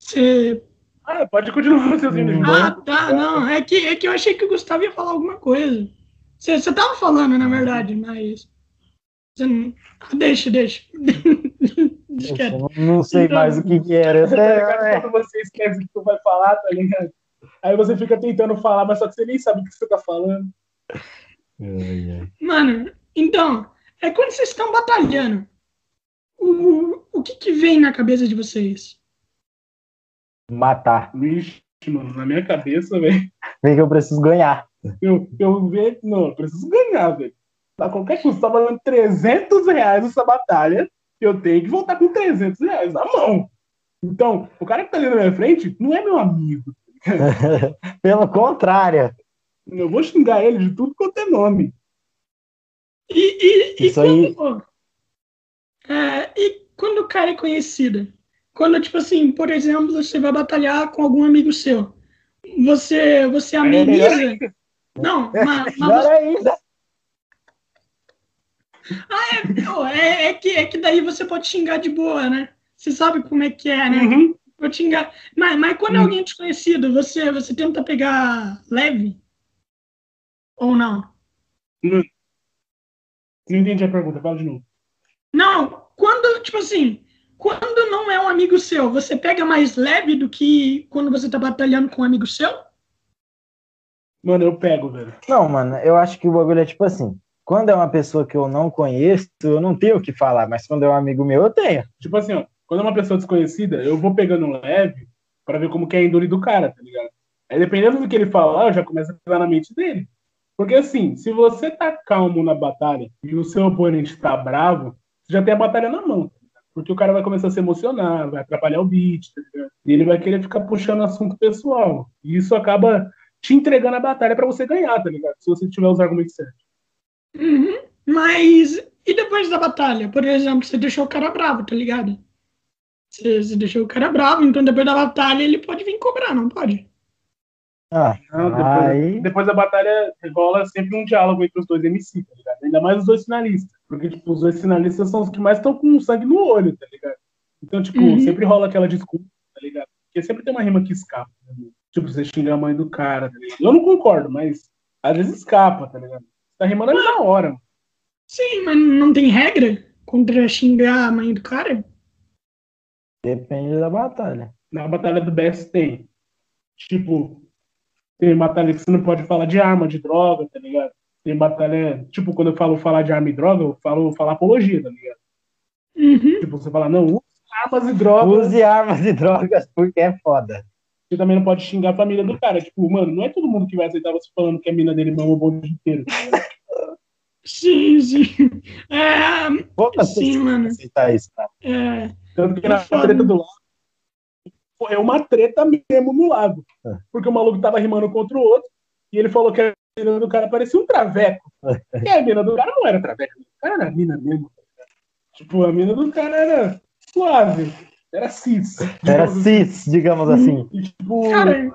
Você. Ah, pode continuar seus rimas. Hum. Ah, tá, não. É que, é que eu achei que o Gustavo ia falar alguma coisa. Você, você tava falando, na verdade, mas. Não... Ah, Deixa, deixa. Eu quieto. não, sei mais o que, que era. Tá até- Quando você esquece o que tu vai falar, tá ligado? Aí você fica tentando falar, mas só que você nem sabe o que você tá falando. Mano, então, é quando vocês estão batalhando, o, o que que vem na cabeça de vocês? Matar. Vixe, mano, na minha cabeça, velho. Vem que eu preciso ganhar. Eu, eu vejo. Não, eu preciso ganhar, velho. A qualquer custo, tá valendo 300 reais essa batalha. Eu tenho que voltar com 300 reais na mão. Então, o cara que tá ali na minha frente não é meu amigo. Pelo contrário. Eu vou xingar ele de tudo quanto é nome. E, e, e quando, é, e quando o cara é conhecido? Quando, tipo assim, por exemplo, você vai batalhar com algum amigo seu, você, você ameniza. É não, mas, mas você... Ah, é, é, é, que, é que daí você pode xingar de boa, né? Você sabe como é que é, né? Uhum. Vou xingar. Mas, mas quando é uhum. alguém desconhecido, você, você tenta pegar leve? Ou não? Não, não entendi a pergunta, fala de novo. Não, quando, tipo assim, quando não é um amigo seu, você pega mais leve do que quando você tá batalhando com um amigo seu? Mano, eu pego, velho. Não, mano, eu acho que o bagulho é tipo assim. Quando é uma pessoa que eu não conheço, eu não tenho o que falar, mas quando é um amigo meu, eu tenho. Tipo assim, ó, quando é uma pessoa desconhecida, eu vou pegando leve para ver como que é a índole do cara, tá ligado? Aí dependendo do que ele falar, eu já começo a pegar na mente dele. Porque assim, se você tá calmo na batalha e o seu oponente tá bravo, você já tem a batalha na mão. Tá Porque o cara vai começar a se emocionar, vai atrapalhar o beat, tá ligado? E ele vai querer ficar puxando assunto pessoal. E isso acaba te entregando a batalha para você ganhar, tá ligado? Se você tiver os argumentos certos. Uhum. Mas e depois da batalha? Por exemplo, você deixou o cara bravo, tá ligado? Você, você deixou o cara bravo, então depois da batalha ele pode vir cobrar, não pode? Ah, não, depois, aí... depois da batalha rola sempre um diálogo entre os dois MC, tá ligado? Ainda mais os dois finalistas. Porque, tipo, os dois finalistas são os que mais estão com sangue no olho, tá ligado? Então, tipo, uhum. sempre rola aquela desculpa, tá ligado? Porque sempre tem uma rima que escapa, tá Tipo, você xinga a mãe do cara, tá ligado? Eu não concordo, mas às vezes escapa, tá ligado? Tá rimando ali na hora. Mano. Sim, mas não tem regra contra xingar a mãe do cara? Depende da batalha. Na batalha do BS tem. Tipo, tem batalha que você não pode falar de arma, de droga, tá ligado? Tem batalha. Tipo, quando eu falo falar de arma e droga, eu falo falar apologia, tá ligado? Uhum. Tipo, você fala, não, use armas e drogas. Use armas e drogas porque é foda. Você também não pode xingar a família do cara. Tipo, mano, não é todo mundo que vai aceitar você falando que a mina dele mama o bonde inteiro. sim, sim. É, Pô, sim, mano. Aceitar isso, tá? É. Tanto que na treta do lago, é uma treta mesmo no lago. É. Porque o maluco tava rimando contra o outro e ele falou que a mina do cara parecia um traveco. e a mina do cara não era traveco, o cara era mina mesmo. Tipo, a mina do cara era suave. Era cis. Era cis, digamos assim. E, tipo, Cara,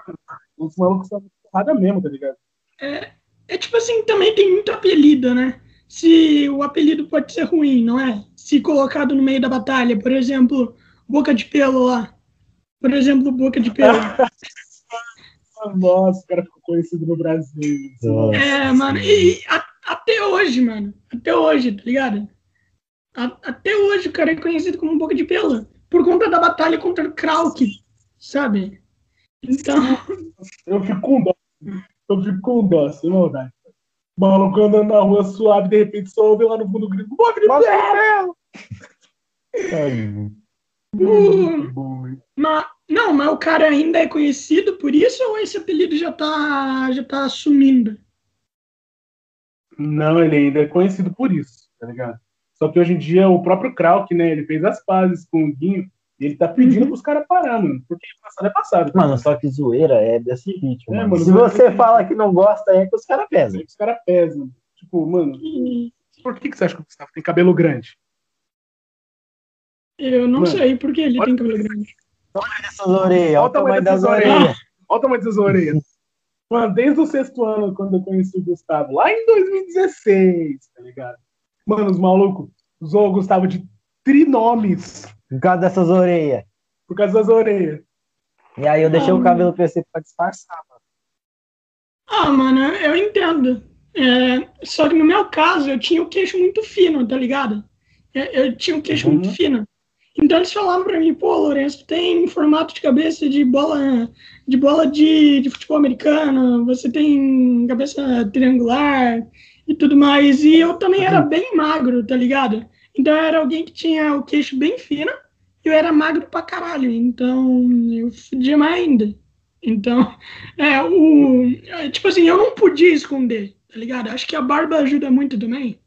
os malucos estavam porrada mesmo, tá ligado? É, é tipo assim, também tem muito apelido, né? Se o apelido pode ser ruim, não é? Se colocado no meio da batalha, por exemplo, Boca de Pelo lá. Por exemplo, Boca de Pelo. Nossa, o cara ficou conhecido no Brasil. Nossa. É, mano, e a, até hoje, mano. Até hoje, tá ligado? A, até hoje o cara é conhecido como Boca de Pelo por conta da batalha contra o Krauk, sabe? Então. Eu fico com dó. Eu fico com dó, sem maldade. O maluco andando na rua suave, de repente só ouve lá no fundo grito: Move de ferro! mas, não, mas o cara ainda é conhecido por isso ou esse apelido já tá, já tá assumindo? Não, ele ainda é conhecido por isso, tá ligado? Só que hoje em dia o próprio Krauk, né, ele fez as pazes com o Guinho e ele tá pedindo uhum. pros caras parar, mano. Porque passado é passado. Tá? Mano, só que zoeira é desse ritmo. É, mano. Se você fala que não gosta, é que os caras pesam. É que os caras pesam. Tipo, mano, por que, que você acha que o Gustavo tem cabelo grande? Eu não mano, sei por que ele tem cabelo grande. Olha essas orelhas, olha o tamanho das orelhas. Olha o tamanho dessas orelhas. Mano, desde o sexto ano, quando eu conheci o Gustavo, lá em 2016, tá ligado? Mano, os malucos zoam o Gustavo de trinomes. Por causa dessas orelhas. Por causa das orelhas. E aí eu deixei ah, o cabelo crescer pra disfarçar, mano. Ah, mano, eu entendo. É, só que no meu caso, eu tinha o queixo muito fino, tá ligado? Eu, é, eu tinha o queixo uhum. muito fino. Então eles falavam pra mim, pô, Lourenço, tem formato de cabeça de bola de bola de, de futebol americano, você tem cabeça triangular, e tudo mais. E eu também era uhum. bem magro, tá ligado? Então eu era alguém que tinha o queixo bem fino e eu era magro pra caralho. Então eu fudia mais ainda. Então, é, o. É, tipo assim, eu não podia esconder, tá ligado? Acho que a barba ajuda muito também.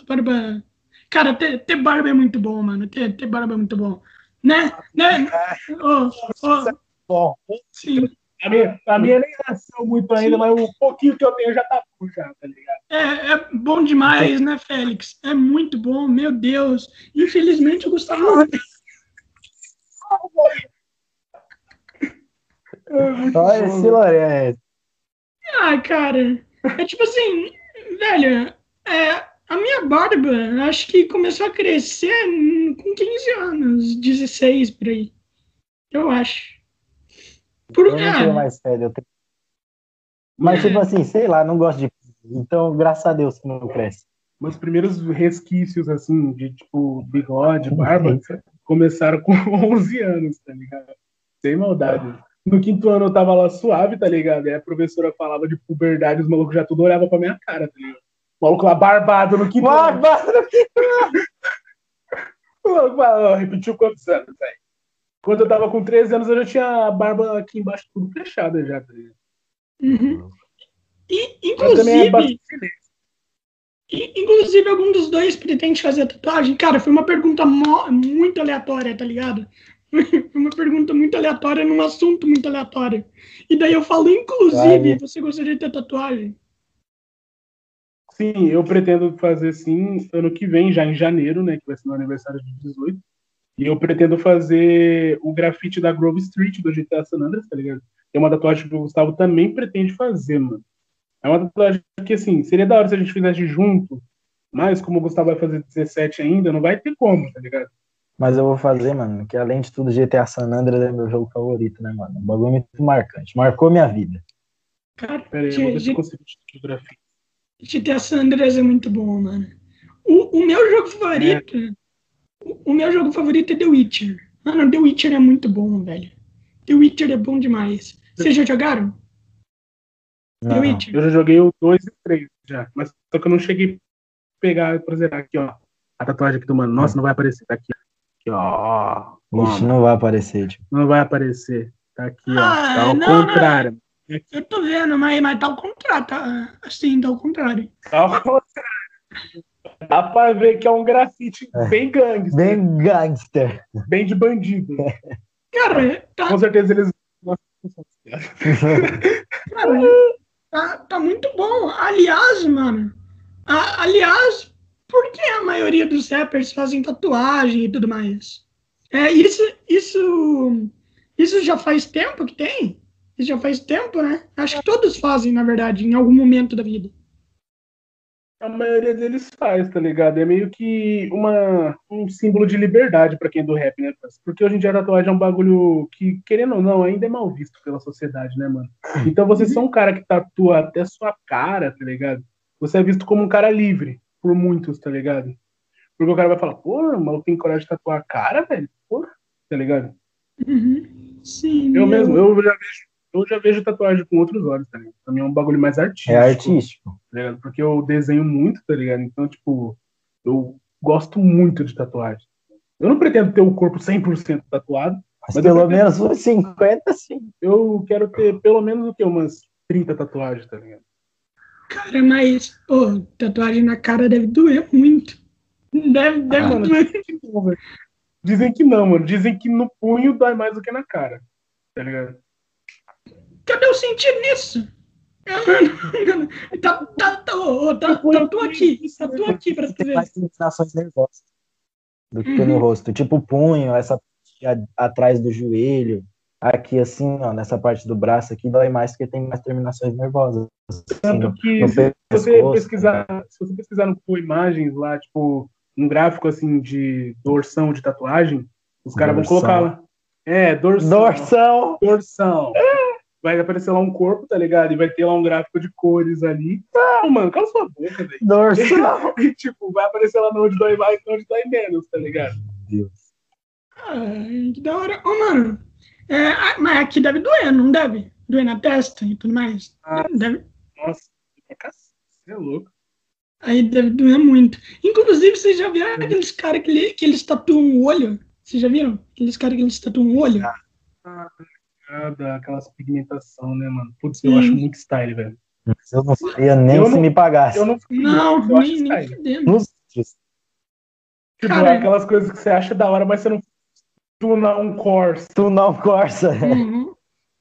A barba. Cara, ter, ter barba é muito bom, mano. Ter, ter barba é muito bom. Né? Né? Oh, oh. Bom, Sim. A minha, a minha nem nasceu muito ainda, mas o pouquinho que eu tenho já tá bom já, tá ligado? É, é bom demais, né, Félix? É muito bom, meu Deus. Infelizmente, o Gustavo não olha esse Lourenço. Ah, cara. É tipo assim, velho, é, a minha barba, acho que começou a crescer com 15 anos, 16 por aí. Eu acho. Por Eu não tenho mais pele, eu tenho... Mas, tipo assim, sei lá, não gosto de. Então, graças a Deus que não cresce. Meus primeiros resquícios, assim, de, tipo, bigode, barba, começaram com 11 anos, tá ligado? Sem maldade. No quinto ano eu tava lá suave, tá ligado? E a professora falava de puberdade, os malucos já tudo olhavam pra minha cara, tá ligado? O maluco lá barbado no quinto Barbado no quinto ano. O maluco lá, repetiu quantos anos, velho? Quando eu tava com 13 anos, eu já tinha a barba aqui embaixo tudo fechada já, tá ligado? Uhum. E, é inclusive, i- inclusive, algum dos dois pretende fazer tatuagem? Cara, foi uma pergunta muito aleatória, tá ligado? Foi uma pergunta muito aleatória num assunto muito aleatório. E daí eu falo, inclusive, você gostaria de ter tatuagem? Sim, eu pretendo fazer sim ano que vem, já em janeiro, né? Que vai ser meu aniversário de 18. E eu pretendo fazer o grafite da Grove Street do GTA San Andreas, tá ligado? É uma tatuagem que o Gustavo também pretende fazer, mano. É uma tatuagem que, assim, seria da hora se a gente fizesse junto, mas como o Gustavo vai fazer 17 ainda, não vai ter como, tá ligado? Mas eu vou fazer, mano, que além de tudo, GTA San Andreas é meu jogo favorito, né, mano? Um bagulho muito marcante. Marcou minha vida. Cara, Pera aí, eu vou ver se eu consigo te grafite. GTA San Andreas é muito bom, mano. O, o meu jogo favorito. O, o meu jogo favorito é The Witcher. Mano, The Witcher é muito bom, velho. The Witcher é bom demais. Vocês já jogaram? The Não, Witcher? Eu já joguei o 2 e o 3 já, mas só que eu não cheguei a pegar pra zerar aqui, ó. A tatuagem aqui do mano. Nossa, não vai aparecer. Tá aqui, ó. Aqui, ó. Ixi, Mano, não vai aparecer, tipo. não vai aparecer. Tá aqui, ó. Ah, Tá ao não, contrário. Eu tô vendo, mas, mas tá ao contrário, tá? Assim, tá ao contrário. Tá ao contrário. Dá pra ver que é um grafite bem gangue, bem, Bem gangster. bem de bandido. Cara, tá, Com certeza eles. cara, tá, tá muito bom. Aliás, mano. a- aliás, por que a maioria dos rappers fazem tatuagem e tudo mais? É, isso, isso, isso já faz tempo que tem? Isso já faz tempo, né? Acho que todos fazem, na verdade, em algum momento da vida. A maioria deles faz, tá ligado? É meio que uma, um símbolo de liberdade pra quem é do rap, né? Porque hoje em dia a tatuagem é um bagulho que, querendo ou não, ainda é mal visto pela sociedade, né, mano? Então você ser um cara que tatua até sua cara, tá ligado? Você é visto como um cara livre, por muitos, tá ligado? Porque o cara vai falar, pô, o maluco tem coragem de tatuar a cara, velho? Porra, tá ligado? Uhum. Sim. Eu mesmo, eu já vejo, eu já vejo tatuagem com outros olhos, tá ligado? Também é um bagulho mais artístico. É artístico. tá ligado? Porque eu desenho muito, tá ligado? Então, tipo, eu gosto muito de tatuagem. Eu não pretendo ter o corpo 100% tatuado. Mas, Mas pelo menos uns 50, sim. Eu quero ter pelo menos o quê? Umas 30 tatuagens, tá ligado? Cara, mas, pô, tatuagem na cara deve doer muito. Deve, deve Ah, mano, doer. dizem que não, velho. Dizem que não, mano. Dizem que no punho dói mais do que na cara. Tá ligado? Cadê o sentido nisso? Tá, tá, tá, ô, ô, tá, aqui, tatua aqui pra tu ver. mais terminações nervosas do que Uhum. no rosto. Tipo o punho, essa atrás do joelho. Aqui, assim, ó, nessa parte do braço aqui, dói mais porque tem mais terminações nervosas. assim, Tanto que se você pesquisar, se você pesquisar no Google Imagens lá, tipo, um gráfico assim de dorsão de tatuagem, os caras vão colocar lá. É, dorsão. Dorsão! Dorsão. Vai aparecer lá um corpo, tá ligado? E vai ter lá um gráfico de cores ali. Não, mano, cala sua boca, velho. Dorsão! E, tipo, vai aparecer lá onde dói mais e onde dói menos, tá ligado? Meu Deus. Ai, que da hora. Ô, mano, é, ah, mas aqui deve doer, não deve? Doer na testa e tudo mais. Ah. Deve, Nossa, é cacete, é louco. aí deve doer muito. Inclusive, vocês já viram aqueles caras que, que eles tatuam o olho? Vocês já viram? Aqueles caras que eles tatuam o olho? Ah, dá aquelas pigmentação, né, mano? Putz, eu Sim. acho muito style, velho. Mas Eu não faria nem Eu se não- me pagasse. Eu não Não, eu nem, nem style. fudendo. Nos outros. Tipo, Cara. aquelas coisas que você acha da hora, mas você não Tunar um Corsa. Tunar um Corsa. Uhum.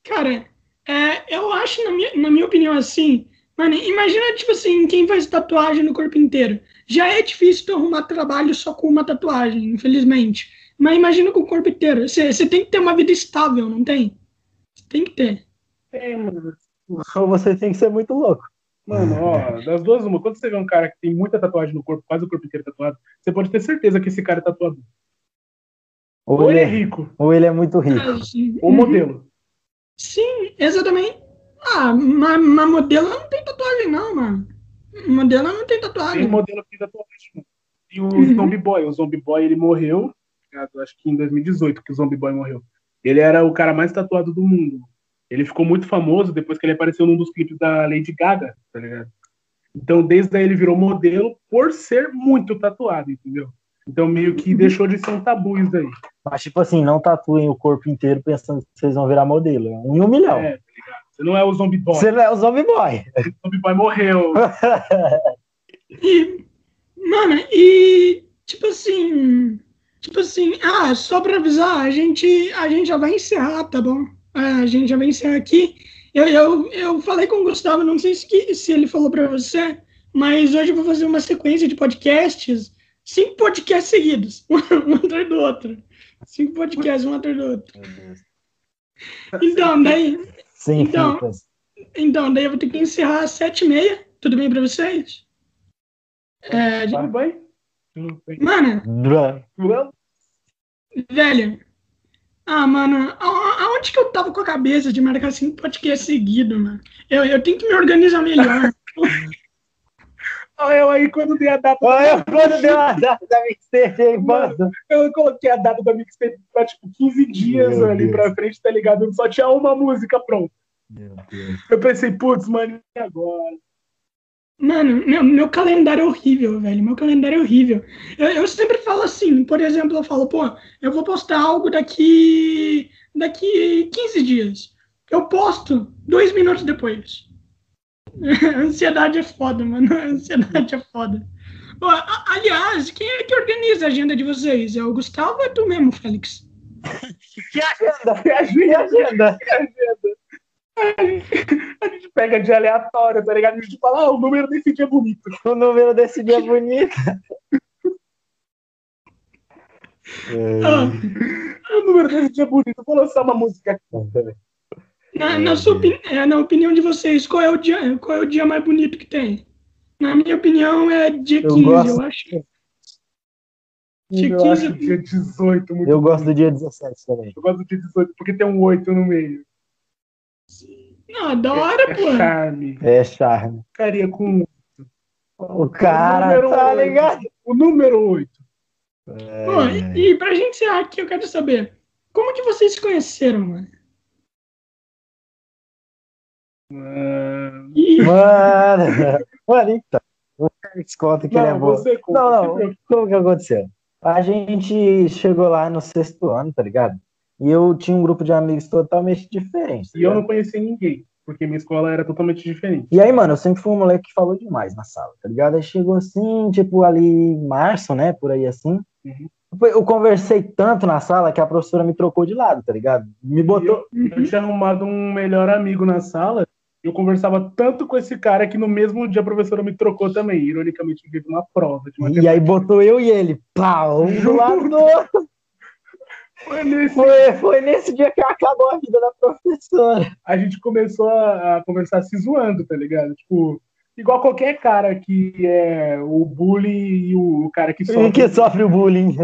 Cara, é, eu acho, na minha, na minha opinião, assim, mano, imagina, tipo assim, quem faz tatuagem no corpo inteiro. Já é difícil tu arrumar trabalho só com uma tatuagem, infelizmente. Mas imagina com o corpo inteiro. Você tem que ter uma vida estável, não tem? Tem que ter. Tem, mano. Ou você tem que ser muito louco. Mano, ó, das duas, uma. Quando você vê um cara que tem muita tatuagem no corpo, quase o corpo inteiro tatuado, você pode ter certeza que esse cara é tatuador. Ou, Ou ele é é, rico, ou ele é muito rico. Ah, ou modelo. Sim, exatamente. Ah, mas, mas modelo não tem tatuagem, não, mano. Modelo não tem Tem tatuagem. modelo que tem tatuagem. mano. E o Uhum. Zombie Boy, o Zombie Boy, ele morreu, eu acho que em 2018 que o Zombie Boy morreu. Ele era o cara mais tatuado do mundo. Ele ficou muito famoso depois que ele apareceu num dos clipes da Lady Gaga, tá ligado? Então, desde aí ele virou modelo por ser muito tatuado, entendeu? Então, meio que deixou de ser um tabu isso daí. Mas, tipo assim, não tatuem o corpo inteiro pensando que vocês vão virar modelo. É um em um milhão. É, tá ligado? Você não é o Zombie Boy. Você não é o zombie boy. O Zombie Boy morreu. E, mano, e tipo assim, tipo assim, ah, só pra avisar, a gente, a gente já vai encerrar, tá bom? É, a gente já vai encerrar aqui. Eu, eu, eu falei com o Gustavo, não sei se, se ele falou pra você, mas hoje eu vou fazer uma sequência de podcasts, cinco podcasts seguidos, um atrás do outro. Cinco podcasts, um atrás do outro. Então, daí, Sem Então- então, daí eu vou ter que encerrar às sete e meia. Tudo bem pra vocês? É, Tudo bem? Mano, Velho. Ah, mano, aonde que eu tava com a cabeça de marcar cinco podcasts seguidos, mano? Eu, eu tenho que me organizar melhor. Olha eu aí quando dei a data. Olha, quando deu a data da mixtape mano. Eu coloquei a data da mixtape pra tipo 15 dias Meu ali Deus. pra frente, tá ligado? Só tinha uma música pronta. Meu Deus. Eu pensei, putz, mano, e agora? Mano, meu, meu calendário é horrível, velho. Meu calendário é horrível. Eu, eu sempre falo assim, por exemplo, eu falo, pô, eu vou postar algo daqui. daqui 15 dias. Eu posto dois minutos depois. ansiedade é foda, mano. ansiedade é foda. Pô, a- aliás, quem é que organiza a agenda de vocês? É o Gustavo ou é tu mesmo, Félix? Que agenda? E a Que agenda? A gente, a gente pega de aleatório, tá ligado? A gente fala, ah, o número desse dia é bonito. O número desse dia é bonito. É. Ah, O número desse dia é bonito. Vou lançar uma música aqui. na, na, sua, opini- é, na opinião de vocês, qual é, o dia, qual é o dia mais bonito que tem? Na minha opinião, é dia Eu 15, eu, gosto- acho. Dia Eu 15 acho dia 18 muito Eu gosto do dia 17 também. Eu gosto do dia 18 porque tem um 8 no meio. Não, da hora, É pô. charme. É charme. Ficaria com O cara, número tá oito. ligado? o número 8. Pô, e, e pra gente encerrar aqui, eu quero saber, como que vocês se conheceram, mano? Ah, E, Mano, mano, então. O Félix conta que ele é não, bom. você conta. Não, não. Como que aconteceu? A gente chegou lá no sexto ano, tá ligado? E eu tinha um grupo de amigos totalmente diferentes. tá E eu ligado? não conhecia ninguém, porque minha escola era totalmente diferente. E aí, mano, eu sempre fui um moleque que falou demais na sala, tá ligado? Aí chegou assim, tipo, ali em março, né? Por aí assim. Uhum. Eu conversei tanto na sala que a professora me trocou de lado, tá ligado? Me botou. Eu tinha arrumado um melhor amigo na sala. Eu conversava tanto com esse cara que no mesmo dia a professora me trocou também. Ironicamente, eu fiz uma prova de E aí botou eu e ele, pau, um do lado do outro. Foi nesse- Foi, foi nesse dia que acabou a vida da professora. A gente começou a, a conversar se zoando, tá ligado? Tipo, igual qualquer cara que é o bully e o cara que sofre. que sofre o bullying.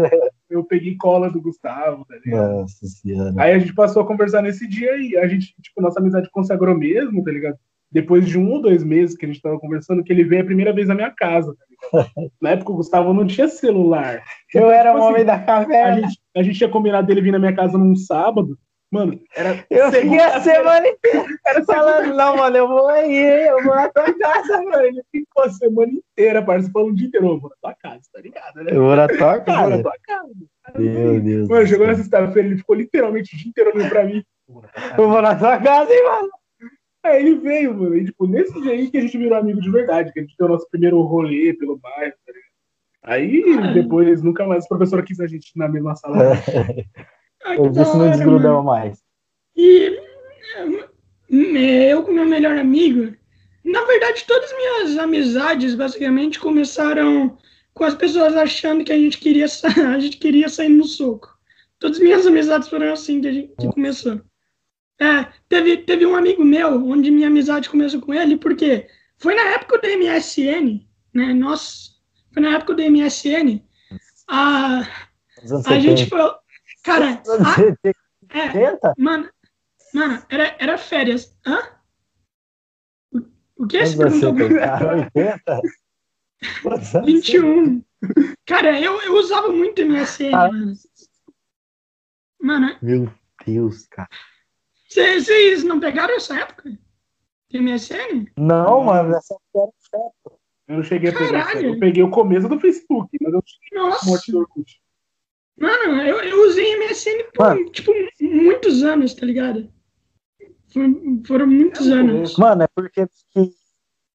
Eu peguei cola do Gustavo, tá ligado? Nossa senhora. Aí a gente passou a conversar nesse dia e a gente, tipo, nossa amizade consagrou mesmo, tá ligado? Depois de um ou dois meses que a gente tava conversando, que ele veio a primeira vez na minha casa, tá ligado? Na época o Gustavo não tinha celular. Eu era Tipo um homem assim, da A caverna. gente, a gente tinha combinado dele vir na minha casa num sábado. Mano, era. Eu fiquei a semana inteira falando, não, mano, eu vou aí, eu vou na tua casa, mano. Ele ficou a semana inteira participando o dia inteiro. Eu vou na tua casa, tá ligado, né? Eu vou na tua Eu vou na casa. tua casa. Meu Deus. Mano, chegou na sexta-feira, ele ficou literalmente o dia inteiro olhando pra mim. Eu vou na tua casa, hein, mano. Aí ele veio, mano. E, tipo, nesse dia aí que a gente virou amigo de verdade, que a gente deu o nosso primeiro rolê pelo bairro, tá ligado? Aí, depois, nunca mais a professora quis a gente na mesma sala. Ai, Eu disse não desgrudava mais. E é, eu com meu melhor amigo, na verdade, todas as minhas amizades basicamente começaram com as pessoas achando que a gente queria, a gente queria sair no soco. Todas as minhas amizades foram assim que, a gente, que começou. É, teve, teve um amigo meu, onde minha amizade começou com ele, porque foi na época do MSN, né? Nossa, foi na época do MSN. A, a gente 70. falou. Cara, a- é, 70? Mano, mano, era, era férias. Hã? O, o que? Quantos anos perguntou cara? 80? Quantos anos você 21. Cara, eu, eu usava muito MSN, Ah. mano. Mano, Meu Deus, cara. vocês não pegaram essa época? MSN? Não, mano, essa era certo. Eu não cheguei a pegar. Caralho. Eu peguei o começo do Facebook, mas eu tinha um monte Nossa, do Orkut. mano, eu, eu usei MSN por, Mano. tipo, muitos anos, tá ligado? Foi- foram muitos É anos. Mano, é porque que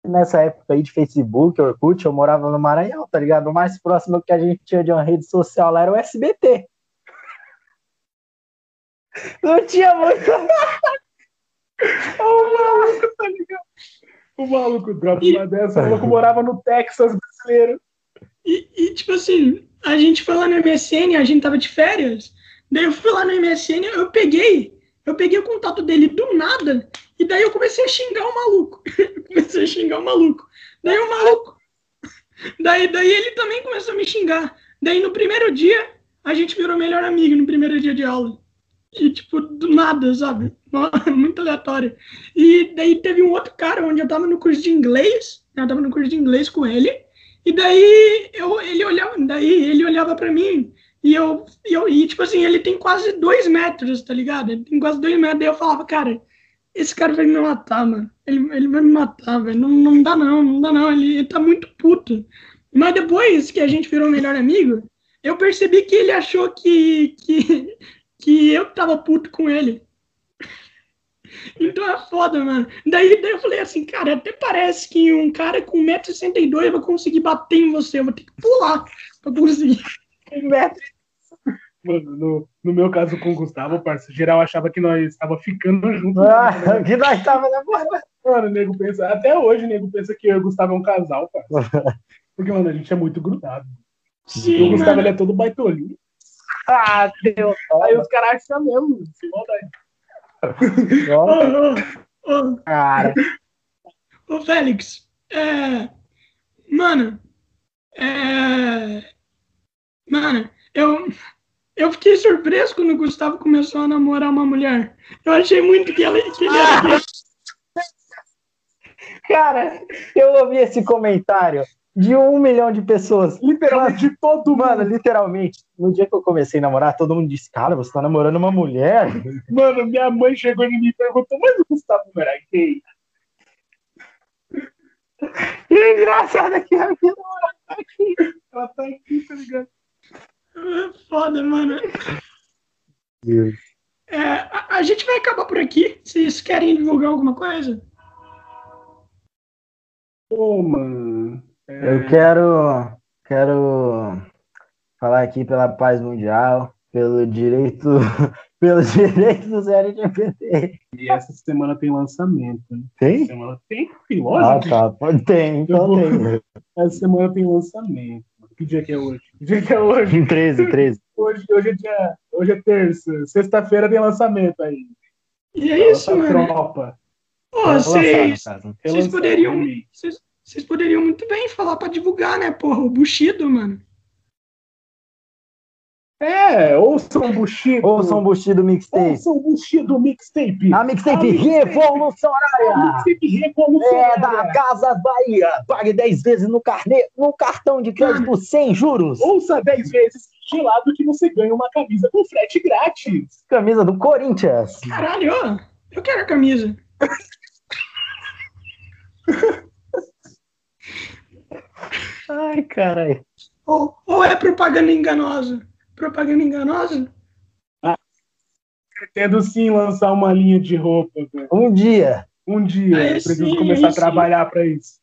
nessa época aí de Facebook, Orkut, eu morava no Maranhão, tá ligado? O mais próximo que a gente tinha de uma rede social lá era o SBT. Não tinha muito. O maluco, tá ligado? O maluco dropa E- uma dessa. O maluco morava no Texas brasileiro. E, e, tipo assim, a gente foi lá no MSN, a gente tava de férias. Daí eu fui lá no MSN, eu peguei, eu peguei o contato dele do nada, e daí eu comecei a xingar o maluco. Eu comecei a xingar o maluco. Daí o maluco. Daí, daí ele também começou a me xingar. Daí no primeiro dia, a gente virou melhor amigo no primeiro dia de aula. E, tipo, do nada, sabe? Muito aleatório. E daí teve um outro cara onde eu tava no curso de inglês. Eu tava no curso de inglês com ele. E daí eu, ele olhava, daí ele olhava pra mim e eu, e eu e tipo assim, ele tem quase dois metros, tá ligado? Ele tem quase dois metros. Daí eu falava, cara, esse cara vai me matar, mano. Ele, ele vai me matar, velho. Não, não dá não, não dá não. Ele, ele tá muito puto. Mas depois que a gente virou melhor amigo, eu percebi que ele achou que, que, que eu tava puto com ele. Então é foda, mano. Daí, daí eu falei assim, cara, até parece que um cara com 1,62m vai conseguir bater em você. Eu vou ter que pular pra conseguir. Mano, no, no meu caso com o Gustavo, parceiro, geral achava que nós estava ficando junto. Ah, que nós tava namorando. Mano, o nego pensa, até hoje o nego pensa que eu e o Gustavo é um casal, parceiro. Porque, mano, a gente é muito grudado. E o Sim, Gustavo mano. ele é todo baitolinho. Ah, Deus. Aí os caras acham mesmo, sem maldade. Ô, ô, ô, Cara, Ô, Félix, é. Mano, é. Mano, eu. Eu fiquei surpreso quando o Gustavo começou a namorar uma mulher. Eu achei muito que, ela, que ele era gay. cara, eu ouvi esse comentário de um milhão de pessoas. Literalmente todo mundo. Mano, literalmente, no dia que eu comecei a namorar, todo mundo disse, cara, você tá namorando uma mulher? Mano, minha mãe chegou em mim e perguntou, mas o Gustavo era gay? Que engraçado é que a minha namorada tá aqui. Ela tá aqui, tá ligado? É Foda, mano. Deus. É, a, a gente vai acabar por aqui. Vocês querem divulgar alguma coisa? Pô, mano. É, Eu quero, quero falar aqui pela paz mundial, pelo direito, pelos direitos LGBT. E essa semana tem lançamento. Né? Essa Tem? semana tem, tem Ah, lógico. tá. Pode- Tem, então vou- tem. Essa semana tem lançamento. Que dia que é hoje? Que dia que é hoje? 13, 13. Hoje, hoje é dia. Hoje é terça. Sexta-feira tem lançamento aí. E é isso, mano. tropa. Ô, Vai lançar, vocês. Vocês poderiam, vocês, vocês poderiam muito bem falar pra divulgar, né, porra? O Bushido, mano. É, ouçam o Bushido. Ouçam o Bushido Mixtape. Ouçam o Bushido Mixtape. A Mixtape A mixtape. revolucionária. É revolucionária. da Casas Bahia. Pague 10 vezes no, carnê, no cartão de crédito sem juros. Ouça 10 vezes gelado que você ganha uma camisa com frete grátis. Camisa do Corinthians. Caralho, ó. Eu quero a camisa. Ai, caralho. Ou, ou é propaganda enganosa? Propaganda enganosa? Pretendo sim lançar uma linha de roupa. Um dia. Um dia. Aí eu preciso sim, começar aí a trabalhar pra isso.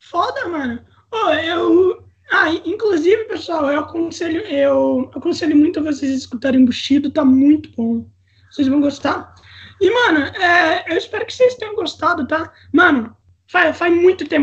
Foda, mano. Ô, eu. Ah, inclusive, pessoal. eu aconselho, eu aconselho muito vocês escutarem Bushido, tá muito bom. Vocês vão gostar. E, mano, é, eu espero que vocês tenham gostado, tá? Mano, faz, faz muito tempo